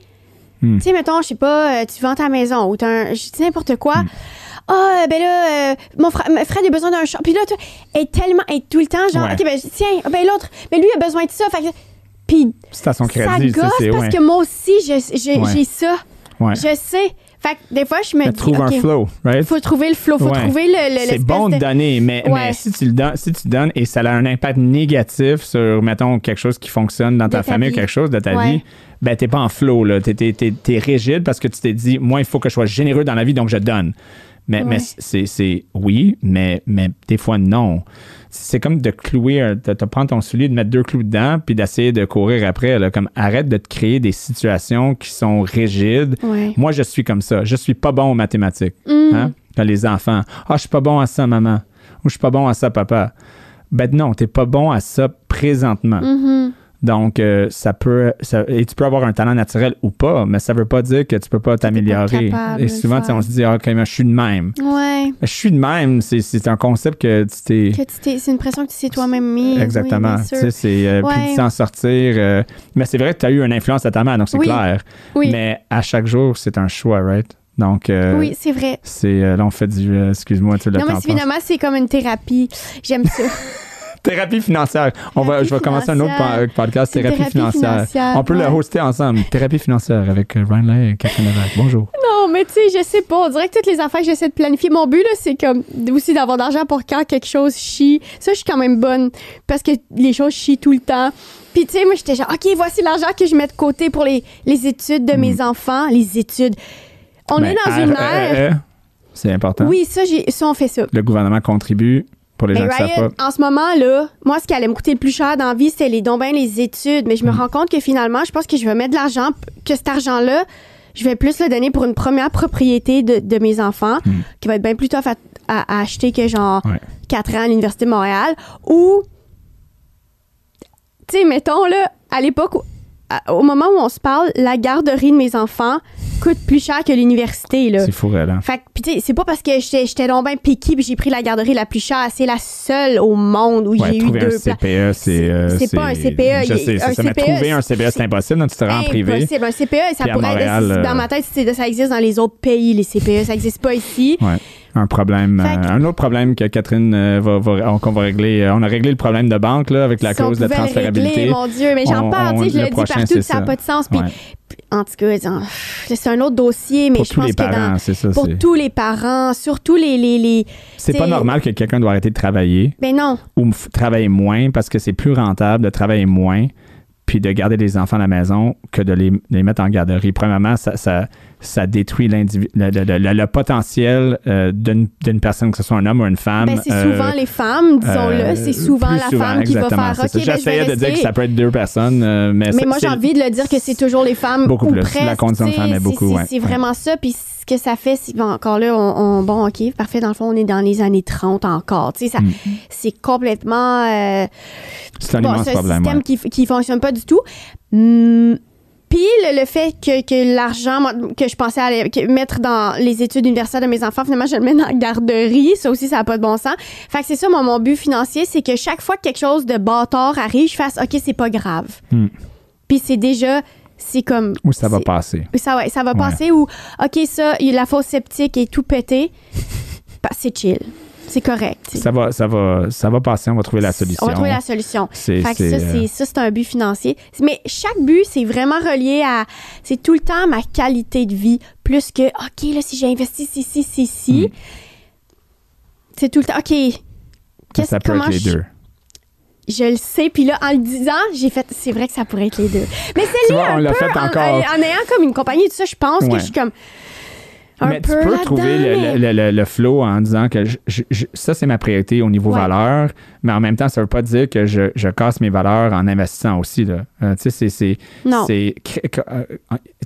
Hmm. Tu sais, mettons, je sais pas, euh, tu vends ta maison ou. Je dis n'importe quoi. Ah, ben là, euh, mon frère, Fred a besoin d'un chat. Puis là, tu est tellement, elle est tout le temps, genre, Ouais. OK, ben tiens, ah, ben l'autre, mais lui a besoin de ça. Fait que- puis C'est à son ça crédit. tu sais, gosse c'est- parce ouais. que moi aussi, je- Ouais. j'ai ça. Je sais. Fait que des fois, je me dis, trouve OK, un flow, right? faut trouver le flow, faut Ouais. trouver le, le- C'est bon de donner, mais, Ouais. mais si tu le donnes, si tu donnes et ça a un impact négatif sur, mettons, quelque chose qui fonctionne dans ta, ta famille, vie. quelque chose de ta Ouais. vie, ben t'es pas en flow, là. T'es, t'es- t'es- t'es rigide parce que tu t'es dit, moi, il faut que je sois généreux dans la vie, donc je donne. Mais, Ouais. c'est, c'est oui, mais, mais des fois, non. C'est comme de clouer, de, de prendre ton soulier, de mettre deux clous dedans, puis d'essayer de courir après. Là, comme arrête de te créer des situations qui sont rigides. Ouais. Moi, je suis comme ça. Je suis pas bon aux mathématiques. Mm. Hein? Quand les enfants, ah, je suis pas bon à ça, maman. Ou je suis pas bon à ça, papa. Ben non, t'es pas bon à ça présentement. Mhm. Donc, euh, ça peut. ça- et tu peux avoir un talent naturel ou pas, mais ça veut pas dire que tu peux pas t'améliorer. Et souvent, on se dit, ah, OK, mais je suis de même. Ouais. Je suis de même, c'est, un concept que tu t'es. Que tu t'es- c'est une pression que tu t'es toi-même mis. Exactement. Oui, tu sais, c'est euh, Ouais. puis de s'en sortir. euh, mais c'est vrai que tu as eu une influence à ta mère, donc c'est Oui. clair. Oui. Mais à chaque jour, c'est un choix, right? Donc, euh, Oui, c'est vrai. c'est. euh, là, on fait du. euh, excuse-moi, tu le Non, mais finalement, c'est comme une thérapie. J'aime ça. Thérapie financière. On va, Thérapie je vais commencer un autre podcast, thérapie, thérapie financière. financière, On peut le hoster ensemble. Thérapie financière avec euh, Ryan Lay et Catherine Levac. Bonjour. non, mais tu sais, je sais pas. On dirait que toutes les affaires que j'essaie de planifier, mon but, là, c'est comme aussi d'avoir d'argent pour quand quelque chose chie. Ça, je suis quand même bonne parce que les choses chient tout le temps. Puis, tu sais, moi, j'étais genre, OK, voici l'argent que je mets de côté pour les, les études de Mm. mes enfants. Les études. on ben, est dans une ère. c'est important. Oui, ça, ça, on fait ça. Le gouvernement contribue pour les gens qui savent pas. En ce moment, là, moi, ce qui allait me coûter le plus cher dans la vie, c'est les dons, ben, les études. Mais je me mm. rends compte que finalement, je pense que je vais mettre de l'argent, que cet argent-là, je vais plus le donner pour une première propriété de, mes enfants, mm. qui va être bien plus tough à, acheter que genre 4 ans à l'Université de Montréal. Ou, tu sais, mettons, là, à l'époque, au moment où on se parle, la garderie de mes enfants coûte plus cher que l'université. Là. C'est fou, là. Fait que, tu sais, c'est pas parce que j'étais donc bien piqué puis j'ai pris la garderie la plus chère. C'est la seule au monde où j'ai eu deux. Un CPE, c'est. Euh, c'est pas un CPE. Je sais, un ça, CPE, trouver un CPE, c'est impossible, donc tu te rends privé. Impossible. Un CPE, ça pourrait Montréal, être. Dans euh, ma tête, ça existe dans les autres pays, les CPE. Ça existe pas ici. Ouais un problème, euh, un autre problème que Catherine euh, va, va, qu'on va régler. Euh, on a réglé le problème de banque là, avec la cause de la transférabilité. mon Dieu, mais j'en parle, je le, dis partout que ça n'a pas de sens. Puis, En tout cas, c'est un autre dossier, mais je pense parents, que ça, pour tous les parents, surtout les. les, les c'est pas normal que quelqu'un doit arrêter de travailler. Ben non. Ou travailler moins parce que c'est plus rentable de travailler moins puis de garder les enfants à la maison que de les, les mettre en garderie. Premièrement, ça, ça, ça détruit le, le, le, potentiel euh, d'une personne, que ce soit un homme ou une femme. Ben, c'est souvent euh, les femmes, disons-le. Euh, c'est souvent la femme qui va faire OK. Ben, J'essayais de dire que ça peut être deux personnes, mais, mais moi, j'ai envie de le dire que c'est toujours les femmes. Beaucoup ou plus. Presque, la condition de femme est beaucoup. C'est vraiment ça. Puis ce que ça fait, c'est encore là, on, bon, OK, parfait, dans le fond, on est dans les années 30 encore. Tu sais, mm. c'est complètement. c'est un immense problème. système qui, qui fonctionne pas du tout. Hum, puis le, fait que, l'argent que je pensais aller, mettre dans les études universitaires de mes enfants, finalement, je le mets dans la garderie. Ça aussi, ça n'a pas de bon sens. Fait que c'est ça, mon, but financier, c'est que chaque fois que quelque chose de bâtard arrive, je fasse OK, c'est pas grave. Hmm. Puis c'est déjà c'est comme. Ou ça va passer. Ça, ouais, ça va passer ou, OK, ça, la fosse sceptique est tout pété. c'est chill. C'est correct. Ça va, ça, va, ça va passer, on va trouver la solution. On va trouver la solution. C'est, ça, c'est, ça, c'est un but financier. Mais chaque but, c'est vraiment relié à. C'est tout le temps ma qualité de vie, plus que, OK, là, si j'ai investi ici, ici, ici, mm. c'est tout le temps, OK. Ça peut être les deux je le sais. Puis là, en le disant, j'ai fait, c'est vrai que ça pourrait être les deux. Mais c'est là, on l'a fait encore. En, en, ayant comme une compagnie, tout ça, je pense que je suis comme, mais tu peux trouver le, le, le, flow en disant que ça, c'est ma priorité au niveau valeur, mais en même temps, ça ne veut pas dire que je, je, casse mes valeurs en investissant aussi. Là. Euh, tu sais, c'est. Non. Euh,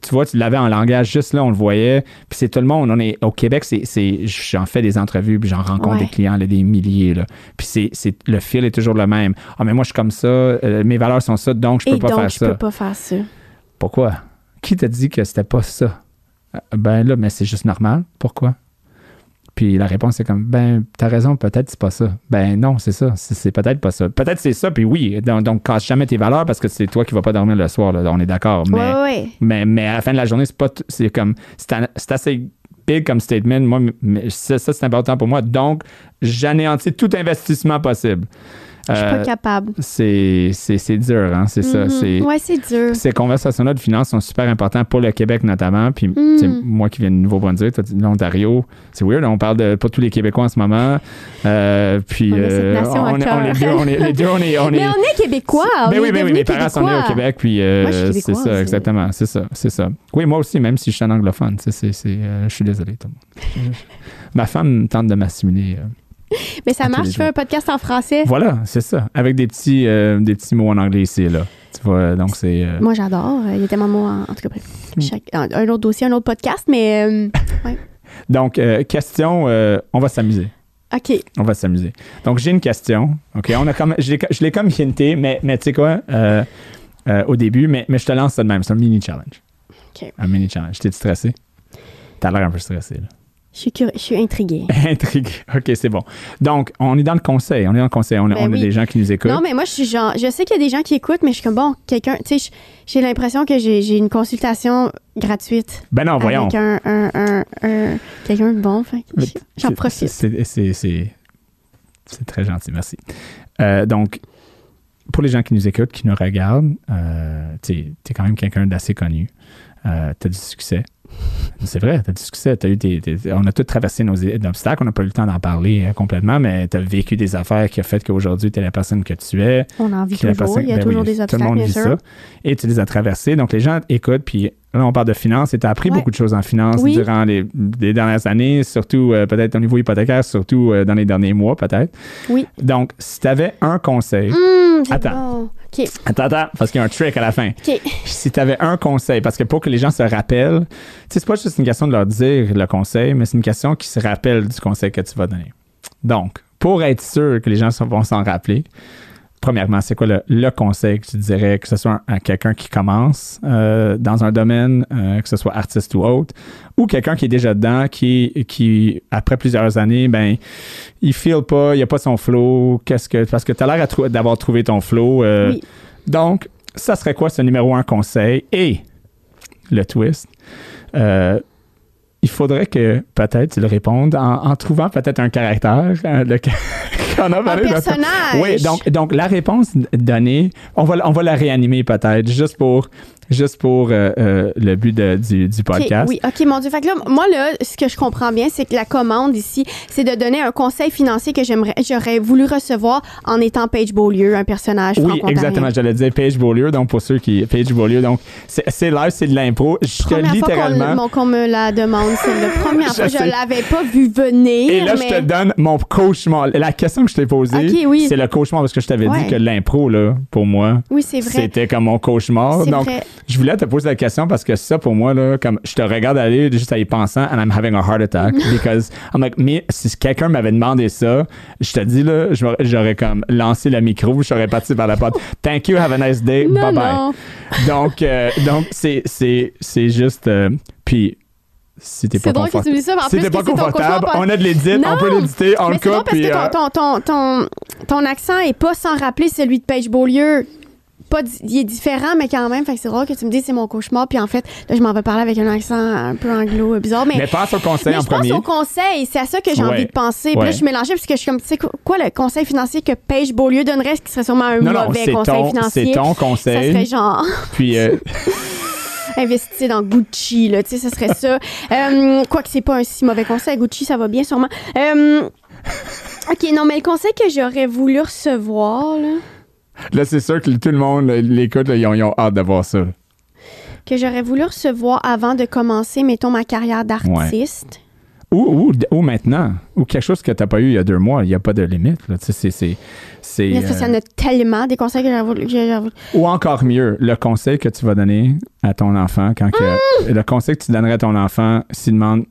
tu vois, tu l'avais en langage juste là, on le voyait. Puis c'est tout le monde. On est, au Québec, c'est, j'en fais des entrevues, puis j'en rencontre des clients, là, des milliers. Là. Puis c'est, c'est, le fil est toujours le même. Ah, mais moi, je suis comme ça, euh, mes valeurs sont ça, donc je peux pas faire ça. je peux pas faire ça. Pourquoi? Qui t'a dit que c'était pas ça? Euh, ben là, mais c'est juste normal. Pourquoi? Puis la réponse est comme, ben, t'as raison, peut-être c'est pas ça. Ben non, c'est ça. C'est peut-être pas ça. Peut-être c'est ça, puis oui. Donc, donc, casse jamais tes valeurs parce que c'est toi qui vas pas dormir le soir, là, on est d'accord. Mais, mais, mais, à la fin de la journée, c'est pas. C'est comme. C'est assez big comme statement. Moi, ça, ça c'est important pour moi. Donc, j'anéantis tout investissement possible. Je suis pas euh, capable. C'est dur, hein, c'est ça. Mm-hmm. Oui, c'est dur. Ces conversations-là de finances sont super importantes pour le Québec notamment. Puis, mm. moi qui viens de Nouveau-Brunswick, l'Ontario, c'est weird, on parle de pas tous les Québécois en ce moment. Euh, puis, on, euh, on, est, on, est deux, on est, les deux, on est, on est... Mais on est Québécois. Mais ben oui, mais ben oui, mes parents sont nés au Québec, puis c'est ça, exactement, c'est ça, c'est ça. Oui, moi aussi, même si je suis un anglophone, c'est, je suis désolé, tout le monde. Ma femme tente de m'assimiler. Mais ça marche, tu fais un podcast en français. Voilà, c'est ça. Avec des petits, euh, des petits mots en anglais ici là. Tu vois, donc c'est. Euh, Moi, j'adore. Il y a tellement de mots en, en tout cas. Hmm. un autre dossier, un autre podcast, mais. Euh, ouais. donc, question, on va s'amuser. OK. On va s'amuser. Donc, j'ai une question. OK? On a comme, je l'ai comme hinté, mais, mais tu sais quoi, au début, mais, mais je te lance ça de même. C'est un mini challenge. OK. Un mini challenge. T'es stressé? T'as l'air un peu stressé, là. Je suis, je suis intriguée. intriguée. OK, c'est bon. Donc, on est dans le conseil. On est dans le conseil. On, ben a des gens qui nous écoutent. Non, mais moi, je suis genre. Je sais qu'il y a des gens qui écoutent, mais je suis comme, bon, quelqu'un. Tu sais, j'ai l'impression que j'ai une consultation gratuite. Ben non, voyons. Avec un, un, un, quelqu'un de bon. J'en profite. C'est très gentil. Merci. Euh, donc, pour les gens qui nous écoutent, qui nous regardent, euh, tu es quand même quelqu'un d'assez connu. Euh, tu as du succès C'est vrai, tu as du succès. As eu on a tous traversé nos obstacles. On n'a pas eu le temps d'en parler euh, complètement, mais tu as vécu des affaires qui ont fait qu'aujourd'hui, tu es la personne que tu es. On en vit toujours. Il y a ben toujours des obstacles, tout le monde vit ça. Et tu les as traversés. Donc, les gens écoutent, puis Là, on parle de finances et tu as appris beaucoup de choses en finances durant les, dernières années, surtout euh, peut-être au niveau hypothécaire, surtout euh, dans les derniers mois, peut-être. Oui. Donc, si tu avais un conseil. Mmh, attends. Attends, attends, parce qu'il y a un trick à la fin. Si tu avais un conseil, parce que pour que les gens se rappellent, c'est pas juste une question de leur dire le conseil, mais c'est une question qui se rappelle du conseil que tu vas donner. Donc, pour être sûr que les gens vont s'en rappeler, premièrement, c'est quoi le, conseil que tu dirais, que ce soit à quelqu'un qui commence euh, dans un domaine, euh, que ce soit artiste ou autre, ou quelqu'un qui est déjà dedans, qui, qui après plusieurs années, ben, il feel pas, il a pas son flow, qu'est-ce que, parce que tu as l'air d'avoir trouvé ton flow. Euh, donc, ça serait quoi ce numéro un conseil? Et le twist, il faudrait que peut-être tu le répondes en, trouvant peut-être un caractère. le, un personnage. Oui, donc, donc la réponse donnée, on va, on va la réanimer peut-être, juste pour juste pour euh, euh, le but du, podcast. oui, OK, mon Dieu. Fait que là, moi, là, ce que je comprends bien, c'est que la commande ici, c'est de donner un conseil financier que j'aimerais, j'aurais voulu recevoir en étant Paige Beaulieu, un personnage Oui, exactement. J'allais dire Paige Beaulieu. Donc, pour ceux qui. Paige Beaulieu. Donc, c'est live, c'est de l'impro. Je te littéralement. Fois qu'on, me la demande, c'est la première fois. Je l'avais pas vu venir. Et là, je te donne mon cauchemar. La question que je t'ai posée, c'est le cauchemar parce que je t'avais dit que l'impro, là, pour moi, oui, c'est vrai. c'était comme mon cauchemar. Donc, vrai je voulais te poser la question parce que ça, pour moi, là, comme je te regarde aller juste à y pensant, and I'm having a heart attack because I'm like, mais si quelqu'un m'avait demandé ça, je te dis, là, j'aurais comme lancé le micro, je serais parti par la porte. Thank you, have a nice day, bye bye. Donc, euh, donc c'est, c'est, c'est juste. Euh, puis si t'es pas confortable. si t'es pas confortable, on a de l'édit, on peut l'éditer, on le coupe. parce que euh, ton, ton, ton, ton, accent est pas sans rappeler celui de Paige Beaulieu pas il est différent mais quand même fait que c'est drôle que tu me dises c'est mon cauchemar puis en fait là je m'en vais parler avec un accent un peu anglo euh, bizarre mais mais pense au conseil mais en je premier. pense au conseil c'est à ça que j'ai envie de penser puis là je suis mélangée parce que je suis comme tu sais quoi le conseil financier que Paige Beaulieu donnerait ce qui serait sûrement un mauvais conseil financier c'est ton conseil. Ça serait genre puis euh... investir dans Gucci là tu sais ce serait ça. Euh, quoi que c'est pas un si mauvais conseil Gucci ça va bien sûrement. Euh, ok non mais le conseil que j'aurais voulu recevoir là Là, c'est sûr que tout le monde l'écoute, ils, ont hâte de voir ça. Que j'aurais voulu recevoir avant de commencer, mettons, ma carrière d'artiste. Ou, ou, maintenant. Ou quelque chose que tu n'as pas eu il y a deux mois. Il n'y a pas de limite. Là. C'est, c'est, c'est, Mais ça, y en a tellement des conseils que j'aurais voulu, Ou encore mieux, le conseil que tu vas donner à ton enfant quand mmh! le conseil que tu donnerais à ton enfant s'il demande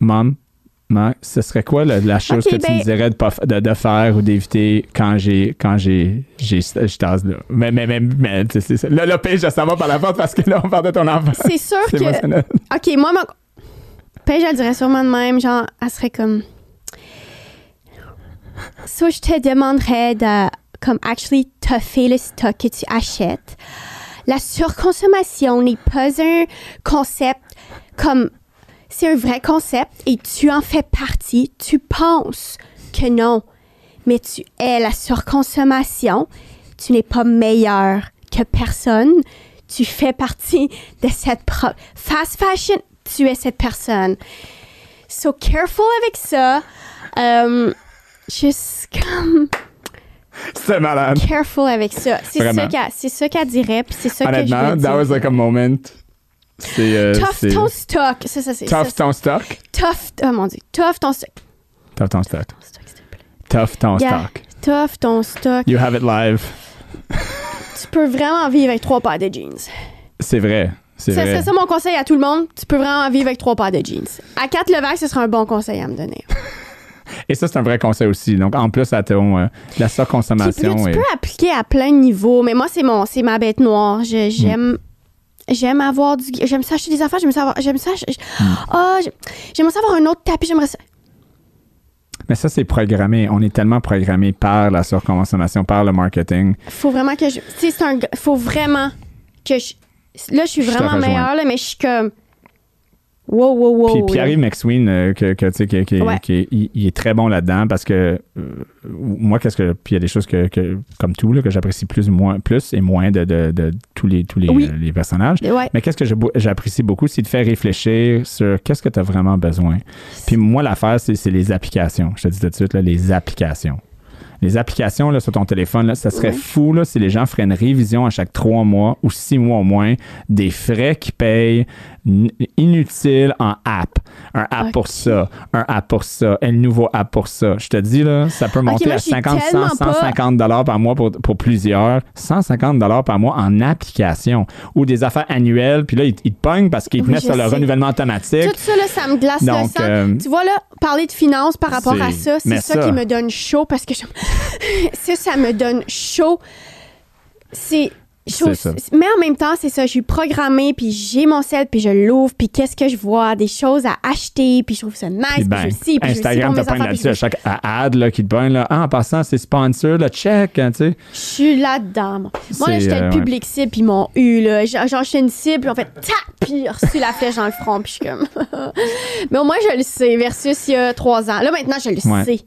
Mom, ce serait quoi la, chose que tu me ben- dirais de, de, faire ou d'éviter quand j'ai quand j'ai j'ai tasse là mais mais mais, mais c'est ça. Là, le pêche ça va par la porte parce que là on parle de ton enfant. C'est sûr que ok moi ma pêche elle dirait sûrement de même genre elle serait comme soit je te demanderais de comme actually fait le stock que tu achètes. La surconsommation n'est pas un concept comme c'est un vrai concept et tu en fais partie. Tu penses que non, mais tu es la surconsommation. Tu n'es pas meilleur que personne. Tu fais partie de cette fast fashion. Tu es cette personne. So careful avec ça. Um, juste comme. C'est malade. Careful avec ça. C'est ça qu'elle dirait. c'est ça que je veux that was like a moment c'est. Euh, tough ton stock. Ça, ça, c'est. Tough ton stock? Tough. Oh mon dieu. Tough ton stock. Tough ton stock. Tough ton stock. Tough ton stock. You have it live. tu peux vraiment vivre avec trois paires de jeans. C'est vrai. C'est vrai. C'est ça mon conseil à tout le monde. Tu peux vraiment vivre avec trois paires de jeans. À 4 Levac, ce sera un bon conseil à me donner. Et ça, c'est un vrai conseil aussi. Donc, en plus, à ton, euh, la surconsommation. Tu, peux appliquer à plein de niveaux, mais moi, c'est mon, c'est ma bête noire. J'aime. J'aime avoir du. J'aime ça acheter des affaires. J'aime ça J'aime ça. Oh, j'aime ça avoir un autre tapis. J'aimerais ça. Mais ça, c'est programmé. On est tellement programmé par la surconsommation, par le marketing. Faut vraiment que je. C'est un. Faut vraiment que je. Là, je suis vraiment meilleure, là, mais je suis comme. Wow, wow, wow. Puis Pierre-Yves McSween, euh, que, qui, il, est très bon là-dedans parce que euh, moi, qu'est-ce que. Puis il y a des choses que, comme tout, là, que j'apprécie plus, moins, plus et moins de, de, de tous les, tous les, les personnages. Mais qu'est-ce que j'apprécie beaucoup, c'est de faire réfléchir sur qu'est-ce que tu as vraiment besoin. Puis moi, l'affaire, c'est les applications. Je te dis tout de suite, là, les applications les applications là, sur ton téléphone, là, ça serait fou là, si les gens feraient une révision à chaque trois mois ou six mois au moins des frais qu'ils payent inutiles en app. Un app pour ça, un app pour ça, un nouveau app pour ça. Je te dis, là, ça peut monter à 50, 100, 150 dollars par mois pour, pour, plusieurs. 150 dollars par mois en application ou des affaires annuelles. Puis là, ils, te pognent parce qu'ils te mettent sur le renouvellement automatique. Tout ça, là, ça me glace le sang. Euh, tu vois, là, parler de finances par rapport à ça, c'est ça, qui me donne chaud parce que je... ça, ça me donne chaud. C'est mais en même temps, c'est ça, je suis programmée, puis j'ai mon sel, puis je l'ouvre, puis qu'est-ce que je vois? Des choses à acheter, puis je trouve ça nice, puis, ben, je sais, puis Instagram te pointe là-dessus à chaque ad là, qui te pointe, là. Ah, en passant, c'est sponsor, le check, hein, tu sais. Je suis là-dedans. Moi, là, j'étais le euh, public cible, puis ils m'ont eu, là. Genre, j'étais une cible, puis en fait, tap, puis reçu la flèche dans le front, puis je suis comme... Mais au moins, je le sais, versus il y a trois ans. Là, maintenant, je le sais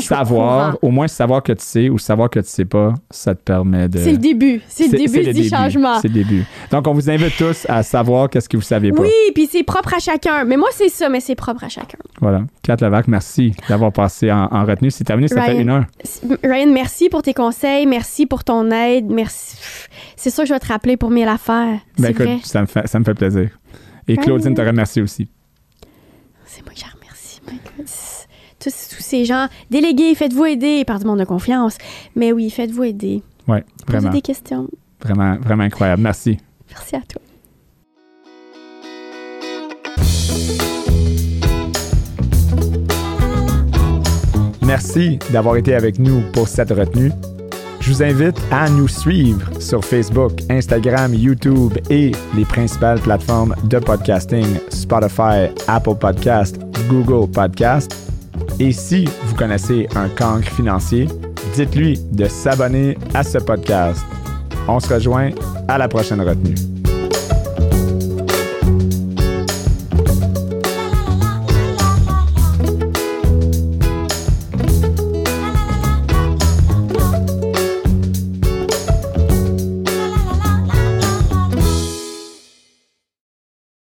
savoir, au moins savoir que tu sais ou savoir que tu sais pas, ça te permet de. C'est le début. C'est le début du changement. C'est le début. Donc, on vous invite tous à savoir qu'est-ce que vous saviez pas. Oui, puis c'est propre à chacun. Mais moi, c'est ça, mais c'est propre à chacun. Voilà. Kat Lavac, merci d'avoir passé en, retenue. Si terminé, ça fait une heure. Ryan, merci pour tes conseils. Merci pour ton aide. Merci. C'est sûr que je vais te rappeler pour mille affaires. Ben écoute, vrai. Ça, me fait, ça me fait plaisir. Et Claudine te remercie aussi. C'est moi qui remercie tous, ces gens. Délégués, faites-vous aider par du monde de confiance. Mais oui, faites-vous aider. Oui, vraiment. Posez des questions. Vraiment, vraiment incroyable. Merci. Merci à toi. Merci d'avoir été avec nous pour cette retenue. Je vous invite à nous suivre sur Facebook, Instagram, YouTube et les principales plateformes de podcasting Spotify, Apple Podcast, Google Podcast et si vous connaissez un cancre financier, dites-lui de s'abonner à ce podcast. On se rejoint à la prochaine retenue.